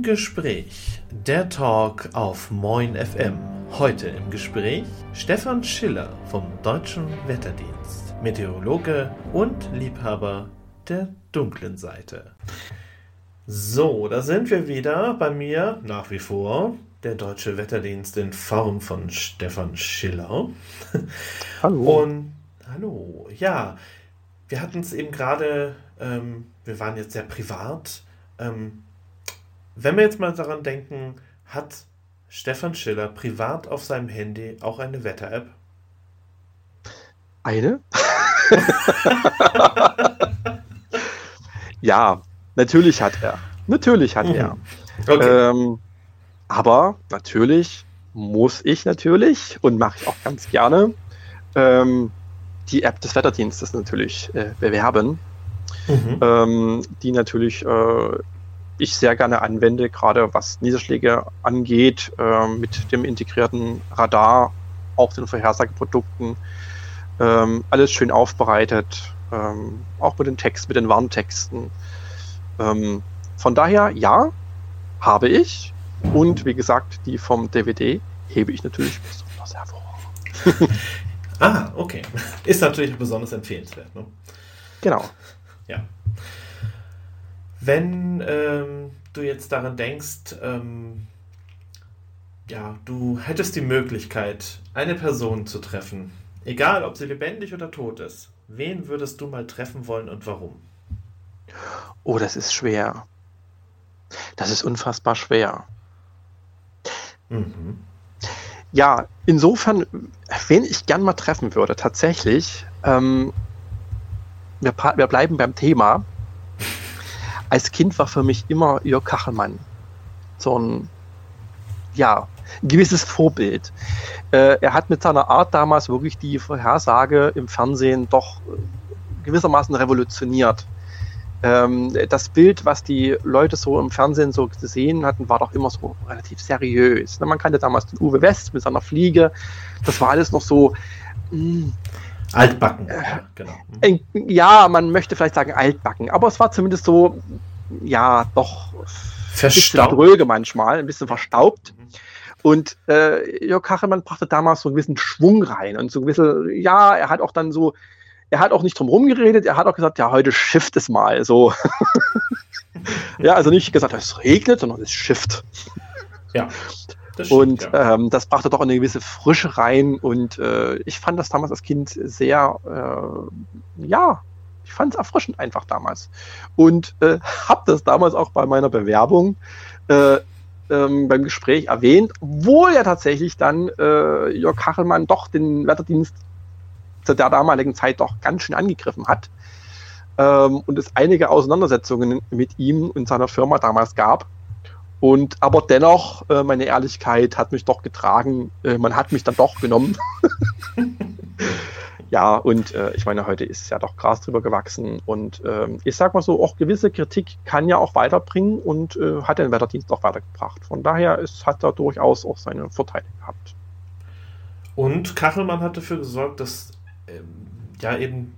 Gespräch. Der Talk auf Moin FM. Heute im Gespräch Stefan Schiller vom Deutschen Wetterdienst, Meteorologe und Liebhaber der dunklen Seite. So, da sind wir wieder bei mir nach wie vor. Der Deutsche Wetterdienst in Form von Stefan Schiller. Hallo. Und hallo, ja, wir hatten es eben gerade, ähm, wir waren jetzt sehr privat. Ähm, wenn wir jetzt mal daran denken, hat Stefan Schiller privat auf seinem Handy auch eine Wetter-App? Eine? ja, natürlich hat er. Natürlich hat er. Okay. Ähm, aber natürlich muss ich natürlich und mache ich auch ganz gerne ähm, die App des Wetterdienstes natürlich äh, bewerben, Mhm. ähm, die natürlich äh, ich sehr gerne anwende, gerade was Niederschläge angeht, äh, mit dem integrierten Radar, auch den Vorhersageprodukten, ähm, alles schön aufbereitet, ähm, auch mit den Text, mit den Warntexten. Ähm, von daher, ja, habe ich. Und wie gesagt, die vom DVD hebe ich natürlich besonders hervor. Ah, okay. Ist natürlich besonders empfehlenswert. Ne? Genau. Ja. Wenn ähm, du jetzt daran denkst, ähm, ja, du hättest die Möglichkeit, eine Person zu treffen, egal ob sie lebendig oder tot ist, wen würdest du mal treffen wollen und warum? Oh, das ist schwer. Das ist unfassbar schwer. Mhm. Ja, insofern, wen ich gern mal treffen würde, tatsächlich, ähm, wir, wir bleiben beim Thema. Als Kind war für mich immer Jörg Kachelmann so ein, ja, ein gewisses Vorbild. Äh, er hat mit seiner Art damals wirklich die Vorhersage im Fernsehen doch äh, gewissermaßen revolutioniert. Ähm, das Bild, was die Leute so im Fernsehen so gesehen hatten, war doch immer so relativ seriös. Ne, Man kannte damals den Uwe West mit seiner Fliege. Das war alles noch so, mh, Altbacken. ja, genau. Mhm. ja, man möchte vielleicht sagen altbacken, aber es war zumindest so, ja, doch Verstaubt. dröge manchmal, ein bisschen verstaubt. Und äh, Jörg Kachelmann brachte damals so einen gewissen Schwung rein und so ein bisschen, ja, er hat auch dann so, er hat auch nicht drum rumgeredet, er hat auch gesagt, ja, heute schifft es mal, so. ja, also nicht gesagt, es regnet, sondern es schifft. Ja, das stimmt, Und ja. ähm, das brachte doch eine gewisse Frische rein und äh, ich fand das damals als Kind sehr, äh, ja, ich fand es erfrischend einfach damals. Und äh, habe das damals auch bei meiner Bewerbung äh, ähm, beim Gespräch erwähnt, obwohl ja tatsächlich dann äh, Jörg Kachelmann doch den Wetterdienst zu der damaligen Zeit doch ganz schön angegriffen hat ähm, und es einige Auseinandersetzungen mit ihm und seiner Firma damals gab. Und aber dennoch, äh, meine Ehrlichkeit hat mich doch getragen. Äh, man hat mich dann doch genommen. ja, und äh, ich meine, heute ist ja doch Gras drüber gewachsen. Und ähm, ich sag mal so, auch gewisse Kritik kann ja auch weiterbringen und äh, hat den Wetterdienst auch weitergebracht. Von daher es hat er durchaus auch seine Vorteile gehabt. Und Kachelmann hat dafür gesorgt, dass ähm, ja eben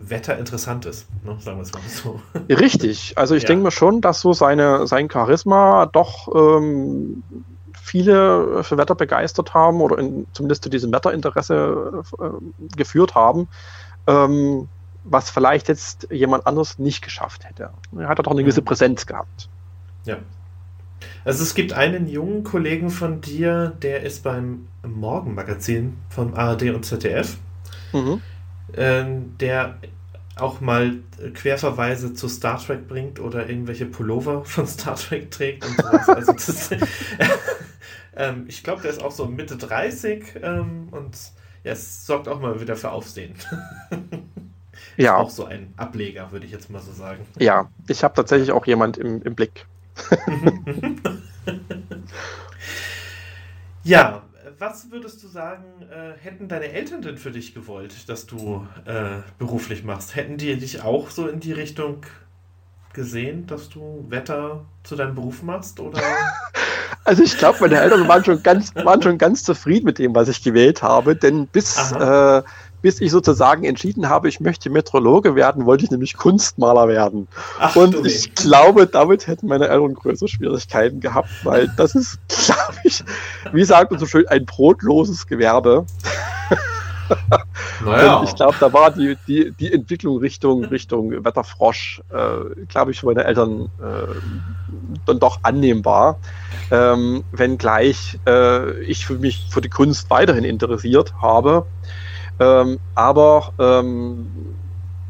Wetter interessant ist. Ne? Sagen wir es mal so. Richtig. Also ich Ja. denke mir schon, dass so seine, sein Charisma doch ähm, viele für Wetter begeistert haben oder in, zumindest zu diesem Wetterinteresse äh, geführt haben, ähm, was vielleicht jetzt jemand anderes nicht geschafft hätte. Er hat doch eine gewisse Mhm. Präsenz gehabt. Ja. Also es gibt einen jungen Kollegen von dir, der ist beim Morgenmagazin von ARD und ZDF, Mhm. Ähm, der auch mal Querverweise zu Star Trek bringt oder irgendwelche Pullover von Star Trek trägt und sowas. Also das, ähm, ich glaube, der ist auch so Mitte 30 ähm, und ja, es sorgt auch mal wieder für Aufsehen. Ja, Auch so ein Ableger, würde ich jetzt mal so sagen. ja. Ich habe tatsächlich auch jemand im, im Blick. Ja, was würdest du sagen, äh, hätten deine Eltern denn für dich gewollt, dass du äh, beruflich machst? Hätten die dich auch so in die Richtung gesehen, dass du Wetter zu deinem Beruf machst? Oder? Also ich glaube, meine Eltern waren schon ganz, waren schon ganz zufrieden mit dem, was ich gewählt habe, denn bis, äh, bis ich sozusagen entschieden habe, ich möchte Metrologe werden, wollte ich nämlich Kunstmaler werden. Ach, Und ich Weh. glaube, damit hätten meine Eltern größere Schwierigkeiten gehabt, weil das ist, glaube ich, wie sagt man so schön, ein brotloses Gewerbe. Naja, ich glaube, da war die, die, die Entwicklung Richtung, Richtung Wetterfrosch, äh, glaube ich, für meine Eltern äh, dann doch annehmbar. Ähm, wenngleich äh, ich für mich für die Kunst weiterhin interessiert habe. Ähm, aber ähm,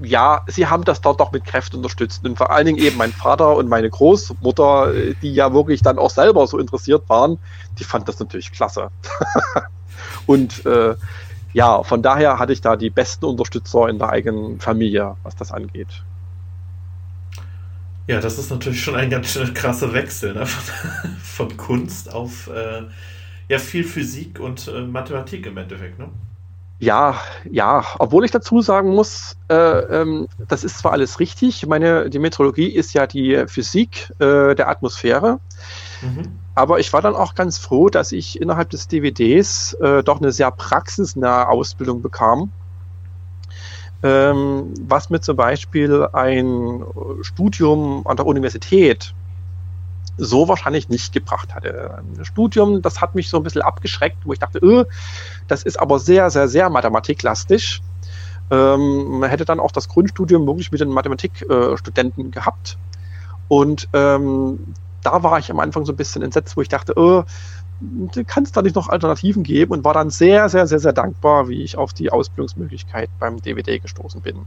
ja, sie haben das dort doch mit Kräften unterstützt. Und vor allen Dingen eben mein Vater und meine Großmutter, äh, die ja wirklich dann auch selber so interessiert waren, die fand das natürlich klasse. und äh, ja, von daher hatte ich da die besten Unterstützer in der eigenen Familie, was das angeht. ja, das ist natürlich schon ein ganz schön krasser Wechsel ne? von, von Kunst auf äh, ja, viel Physik und äh, Mathematik im Endeffekt. Ne? Ja, ja, obwohl ich dazu sagen muss, äh, ähm, das ist zwar alles richtig, ich meine, die Meteorologie ist ja die Physik äh, der Atmosphäre, Mhm. aber ich war dann auch ganz froh, dass ich innerhalb des DWDs äh, doch eine sehr praxisnahe Ausbildung bekam, ähm, was mir zum Beispiel ein Studium an der Universität so wahrscheinlich nicht gebracht hatte. Ein Studium, das hat mich so ein bisschen abgeschreckt, wo ich dachte, öh, das ist aber sehr, sehr, sehr mathematiklastig. Ähm, man hätte dann auch das Grundstudium wirklich mit den Mathematikstudenten gehabt. Und ähm, da war ich am Anfang so ein bisschen entsetzt, wo ich dachte, oh, kann es da nicht noch Alternativen geben? Und war dann sehr, sehr, sehr, sehr dankbar, wie ich auf die Ausbildungsmöglichkeit beim DVD gestoßen bin.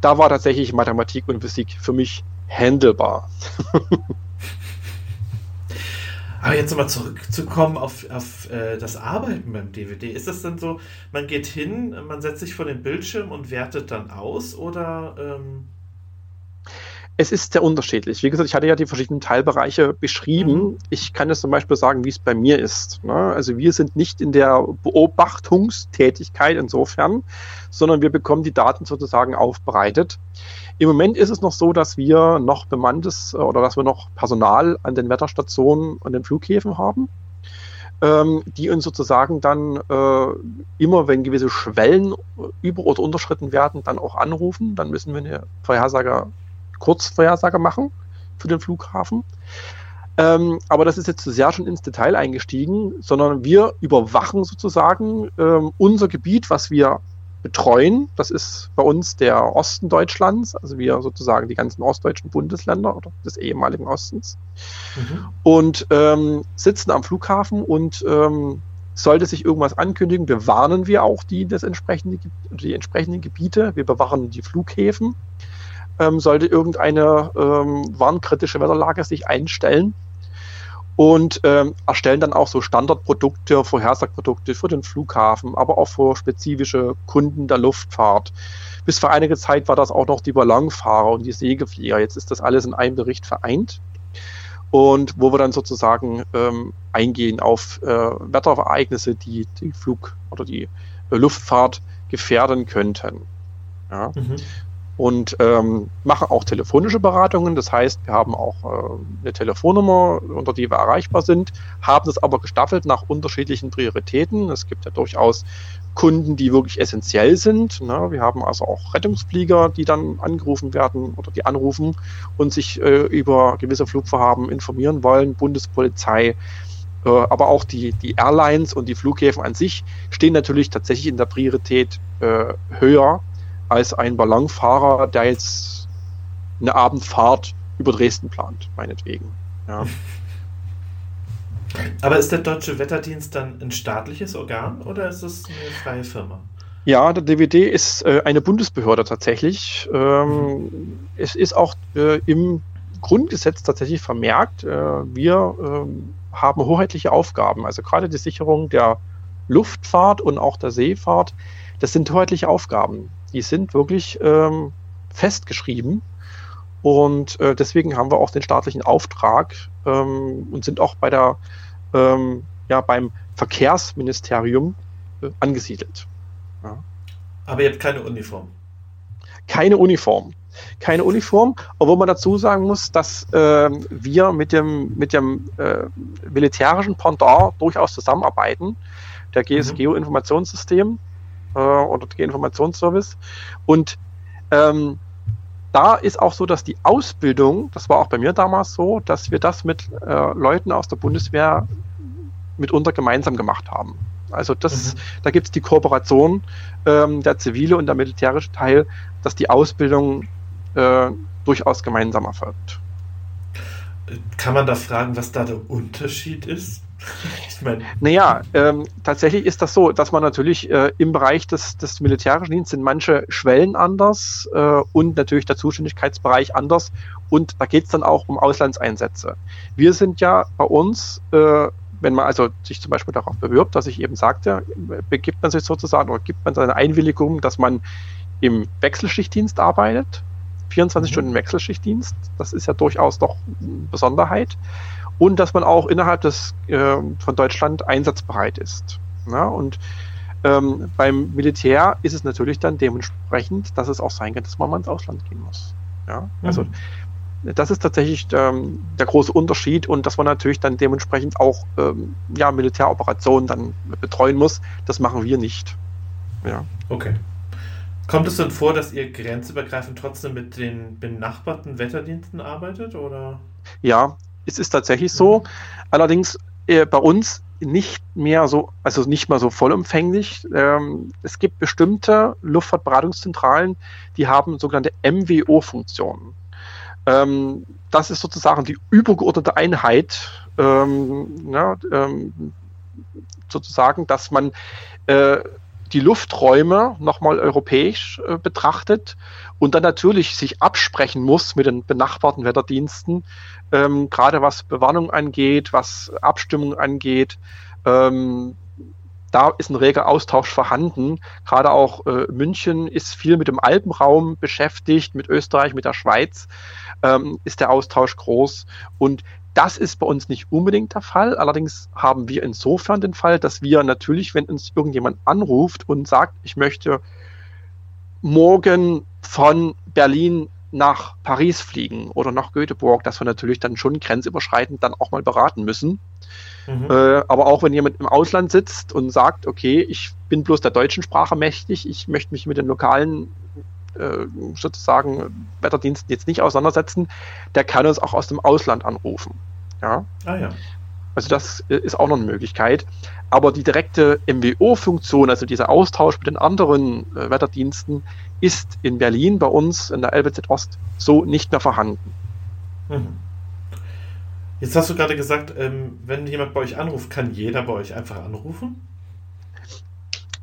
Da war tatsächlich Mathematik und Physik für mich handelbar. Aber jetzt nochmal zurückzukommen auf, auf äh, das Arbeiten beim DVD. Ist das dann so, man geht hin, man setzt sich vor den Bildschirm und wertet dann aus oder ähm, Es ist sehr unterschiedlich. Wie gesagt, ich hatte ja die verschiedenen Teilbereiche beschrieben. Mhm. Ich kann jetzt zum Beispiel sagen, wie es bei mir ist. Ne? Also wir sind nicht in der Beobachtungstätigkeit insofern, sondern wir bekommen die Daten sozusagen aufbereitet. Im Moment ist es noch so, dass wir noch bemanntes äh, oder dass wir noch Personal an den Wetterstationen und den Flughäfen haben, ähm, die uns sozusagen dann äh, immer, wenn gewisse Schwellen über- oder unterschritten werden, dann auch anrufen. Dann müssen wir eine Vorhersage Kurzvorhersage machen für den Flughafen. Ähm, aber das ist jetzt zu sehr schon ins Detail eingestiegen, sondern wir überwachen sozusagen ähm, unser Gebiet, was wir betreuen. Das ist bei uns der Osten Deutschlands, also wir sozusagen die ganzen ostdeutschen Bundesländer oder des ehemaligen Ostens mhm. und ähm, sitzen am Flughafen und ähm, sollte sich irgendwas ankündigen, bewarnen wir auch die, das entsprechende, die entsprechenden Gebiete. Wir bewachen die Flughäfen. Ähm, sollte irgendeine ähm, warnkritische Wetterlage sich einstellen und ähm, erstellen dann auch so Standardprodukte, Vorhersagprodukte für den Flughafen, aber auch für spezifische Kunden der Luftfahrt. Bis vor einiger Zeit war das auch noch die Ballonfahrer und die Segelflieger. Jetzt ist das alles in einem Bericht vereint und wo wir dann sozusagen ähm, eingehen auf äh, Wetterereignisse, die die Flug- oder die äh, Luftfahrt gefährden könnten. Ja. Mhm. Und ähm, machen auch telefonische Beratungen. Das heißt, wir haben auch äh, eine Telefonnummer, unter die wir erreichbar sind, haben das aber gestaffelt nach unterschiedlichen Prioritäten. Es gibt ja durchaus Kunden, die wirklich essentiell sind. Ne? Wir haben also auch Rettungsflieger, die dann angerufen werden oder die anrufen und sich äh, über gewisse Flugvorhaben informieren wollen. Bundespolizei, äh, aber auch die, die Airlines und die Flughäfen an sich stehen natürlich tatsächlich in der Priorität äh, höher als ein Ballonfahrer, der jetzt eine Abendfahrt über Dresden plant, meinetwegen. Ja. Aber ist der Deutsche Wetterdienst dann ein staatliches Organ oder ist es eine freie Firma? Ja, der DWD ist äh, eine Bundesbehörde tatsächlich. Ähm, es ist auch äh, im Grundgesetz tatsächlich vermerkt, äh, wir ähm, haben hoheitliche Aufgaben. Also gerade die Sicherung der Luftfahrt und auch der Seefahrt, das sind hoheitliche Aufgaben. Die sind wirklich ähm, festgeschrieben. Und äh, deswegen haben wir auch den staatlichen Auftrag ähm, und sind auch bei der, ähm, ja, beim Verkehrsministerium äh, angesiedelt. Aber ihr habt keine Uniform. keine Uniform. Keine Uniform, obwohl man dazu sagen muss, dass ähm, wir mit dem, mit dem äh, militärischen Pendant durchaus zusammenarbeiten. Der GSGO-Informationssystem, äh, oder G-Informationsservice. Und ähm, da ist auch so, dass die Ausbildung, das war auch bei mir damals so, dass wir das mit äh, Leuten aus der Bundeswehr mitunter gemeinsam gemacht haben. Also das, Mhm. da gibt es die Kooperation ähm, der zivile und der militärische Teil, dass die Ausbildung äh, durchaus gemeinsam erfolgt. Kann man da fragen, was da der Unterschied ist? Ich meine, Naja, ähm, tatsächlich ist das so, dass man natürlich äh, im Bereich des, des militärischen Dienstes sind manche Schwellen anders äh, und natürlich der Zuständigkeitsbereich anders. Und da geht es dann auch um Auslandseinsätze. Wir sind ja bei uns, äh, wenn man also sich zum Beispiel darauf bewirbt, dass ich eben sagte, begibt man sich sozusagen oder gibt man seine Einwilligung, dass man im Wechselschichtdienst arbeitet, 24 Mhm. Stunden Wechselschichtdienst, das ist ja durchaus doch eine Besonderheit und dass man auch innerhalb des äh, von Deutschland einsatzbereit ist. Ja, und ähm, beim Militär ist es natürlich dann dementsprechend, dass es auch sein kann, dass man mal ins Ausland gehen muss. Ja, also Mhm. das ist tatsächlich ähm, der große Unterschied und dass man natürlich dann dementsprechend auch ähm, ja, Militäroperationen dann betreuen muss. Das machen wir nicht. Ja. okay. Kommt es denn vor, dass ihr grenzübergreifend trotzdem mit den benachbarten Wetterdiensten arbeitet? Oder? Ja, es ist tatsächlich so. Allerdings äh, bei uns nicht mehr so, also nicht mal so vollumfänglich. Ähm, es gibt bestimmte Luftfahrtberatungszentralen, die haben sogenannte MWO-Funktionen. Ähm, das ist sozusagen die übergeordnete Einheit, ähm, ja, ähm, sozusagen, dass man äh, die Lufträume nochmal europäisch äh, betrachtet und dann natürlich sich absprechen muss mit den benachbarten Wetterdiensten, ähm, gerade was Bewarnung angeht, was Abstimmung angeht. Ähm, da ist ein reger Austausch vorhanden. Gerade auch äh, München ist viel mit dem Alpenraum beschäftigt, mit Österreich, mit der Schweiz ähm, ist der Austausch groß. Und das ist bei uns nicht unbedingt der Fall. Allerdings haben wir insofern den Fall, dass wir natürlich, wenn uns irgendjemand anruft und sagt, ich möchte morgen von Berlin nach Paris fliegen oder nach Göteborg, dass wir natürlich dann schon grenzüberschreitend dann auch mal beraten müssen. Mhm. Äh, aber auch wenn jemand im Ausland sitzt und sagt, okay, ich bin bloß der deutschen Sprache mächtig, ich möchte mich mit den lokalen äh, sozusagen Wetterdiensten jetzt nicht auseinandersetzen, der kann uns auch aus dem Ausland anrufen. Ja, Ah ja. also das äh, ist auch noch eine Möglichkeit. Aber die direkte MWO-Funktion, also dieser Austausch mit den anderen äh, Wetterdiensten, ist in Berlin bei uns in der LBZ Ost so nicht mehr vorhanden. Mhm. Jetzt hast du gerade gesagt, ähm, wenn jemand bei euch anruft, kann jeder bei euch einfach anrufen?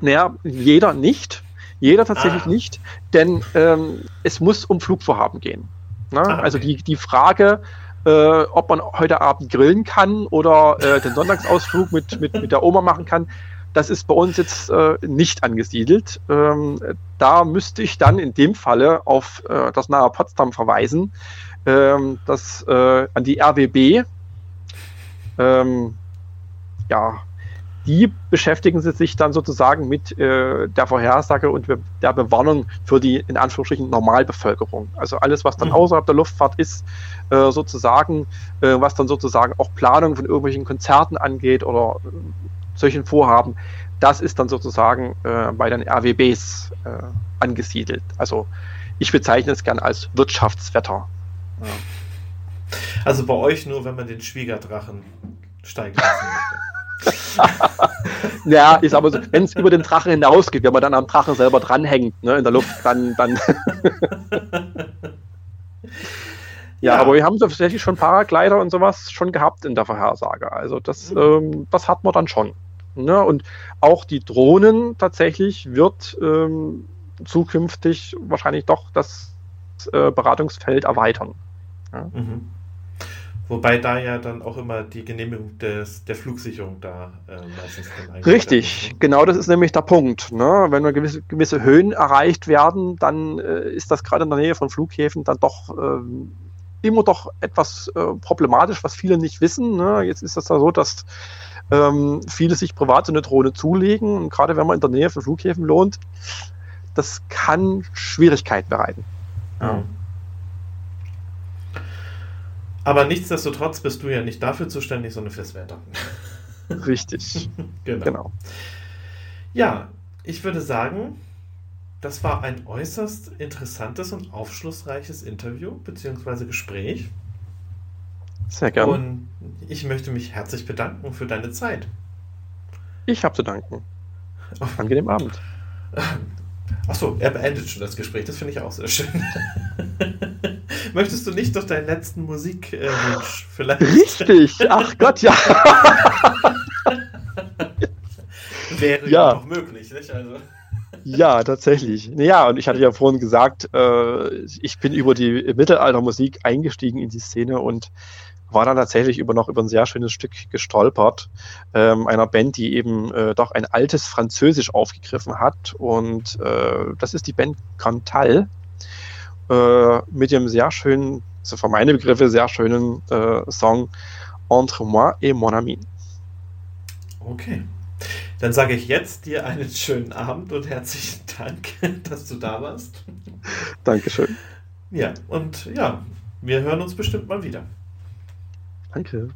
Naja, jeder nicht. Jeder tatsächlich Ah. nicht, denn ähm, es muss um Flugvorhaben gehen. Ne? Ah, okay. Also die, die Frage, äh, ob man heute Abend grillen kann oder äh, den Sonntagsausflug mit, mit, mit der Oma machen kann, das ist bei uns jetzt äh, nicht angesiedelt. Ähm, da müsste ich dann in dem Falle auf äh, das nahe Potsdam verweisen, ähm, das äh, an die RWB. Ähm, ja, die beschäftigen sie sich dann sozusagen mit äh, der Vorhersage und der Bewarnung für die in Anführungsstrichen Normalbevölkerung. Also alles, was dann Mhm. außerhalb der Luftfahrt ist, äh, sozusagen, äh, was dann sozusagen auch Planung von irgendwelchen Konzerten angeht oder äh, solchen Vorhaben, das ist dann sozusagen äh, bei den RWBs äh, angesiedelt. Also ich bezeichne es gern als Wirtschaftswetter. Also bei euch nur, wenn man den Schwiegerdrachen steigen lassen Ja, ist aber so, wenn es über den Drachen hinausgeht, wenn man dann am Drachen selber dranhängt, ne, in der Luft, dann, dann Ja, Ja. aber wir haben tatsächlich schon Paraglider und sowas schon gehabt in der Vorhersage. Also das, Mhm. ähm, das hat man dann schon. Ne? Und auch die Drohnen tatsächlich wird ähm, zukünftig wahrscheinlich doch das äh, Beratungsfeld erweitern. Mhm. Wobei da ja dann auch immer die Genehmigung des, der Flugsicherung da äh, meistens dann Richtig, ist, ne? genau das ist nämlich der Punkt. Ne? Wenn wir gewisse, gewisse Höhen erreicht werden, dann äh, ist das gerade in der Nähe von Flughäfen dann doch ähm, immer doch etwas äh, problematisch, was viele nicht wissen. Ne? Jetzt ist das ja so, dass ähm, viele sich privat so eine Drohne zulegen und gerade wenn man in der Nähe von Flughäfen lohnt, das kann Schwierigkeiten bereiten. Ja. Aber nichtsdestotrotz bist du ja nicht dafür zuständig, sondern fürs Wetter. Richtig, genau. genau. Ja, ich würde sagen, das war ein äußerst interessantes und aufschlussreiches Interview bzw. Gespräch. Sehr gerne. Und ich möchte mich herzlich bedanken für deine Zeit. Ich habe zu danken. Angenehmen Abend. Achso, er beendet schon das Gespräch. Das finde ich auch sehr schön. Möchtest du nicht doch deinen letzten Musikwunsch vielleicht? Richtig! Ach Gott, ja! Wäre Ja. ja noch möglich, nicht? Also. Ja, tatsächlich. Ja, und ich hatte ja vorhin gesagt, äh, ich bin über die Mittelaltermusik eingestiegen in die Szene und war dann tatsächlich über noch über ein sehr schönes Stück gestolpert, ähm, einer Band, die eben äh, doch ein altes Französisch aufgegriffen hat. Und äh, das ist die Band Cantal äh, mit dem sehr schönen, also für meine Begriffe sehr schönen äh, Song Entre moi et mon ami. Okay. Dann sage ich jetzt dir einen schönen Abend und herzlichen Dank, dass du da warst. Dankeschön. Ja, und ja, wir hören uns bestimmt mal wieder. Danke.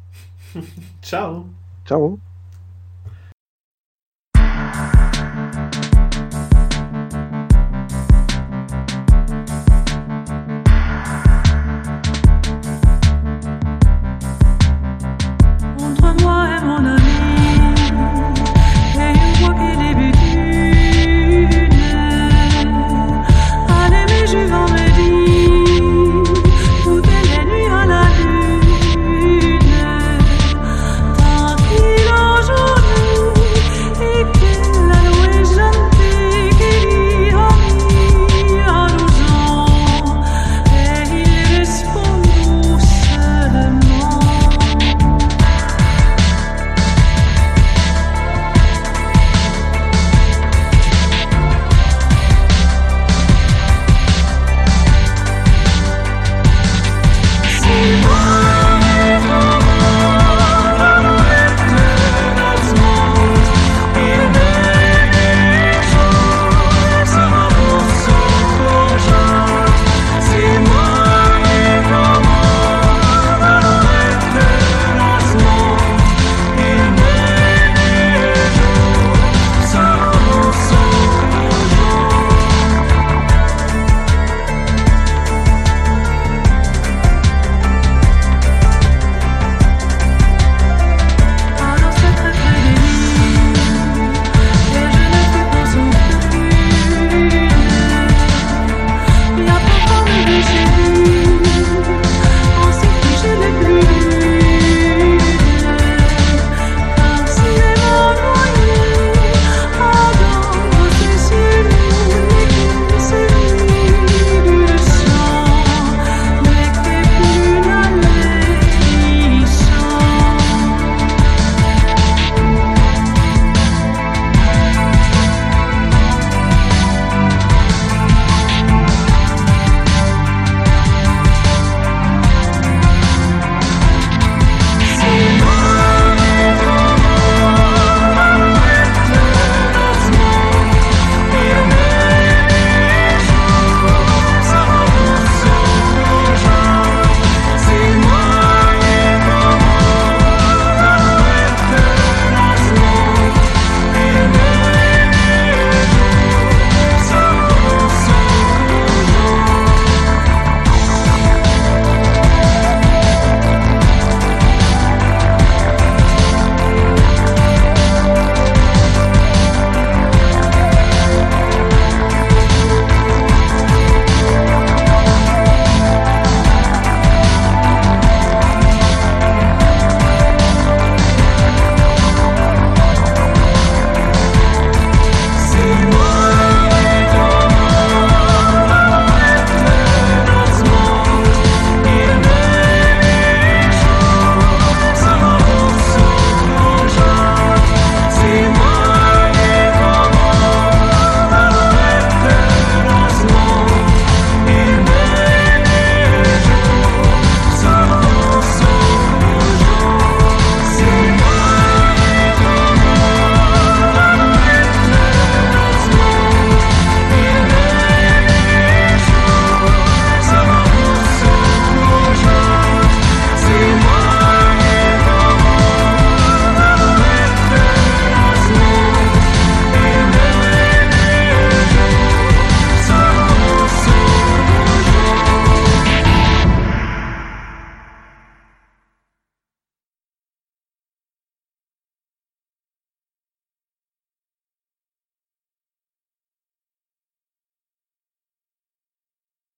Ciao. Ciao.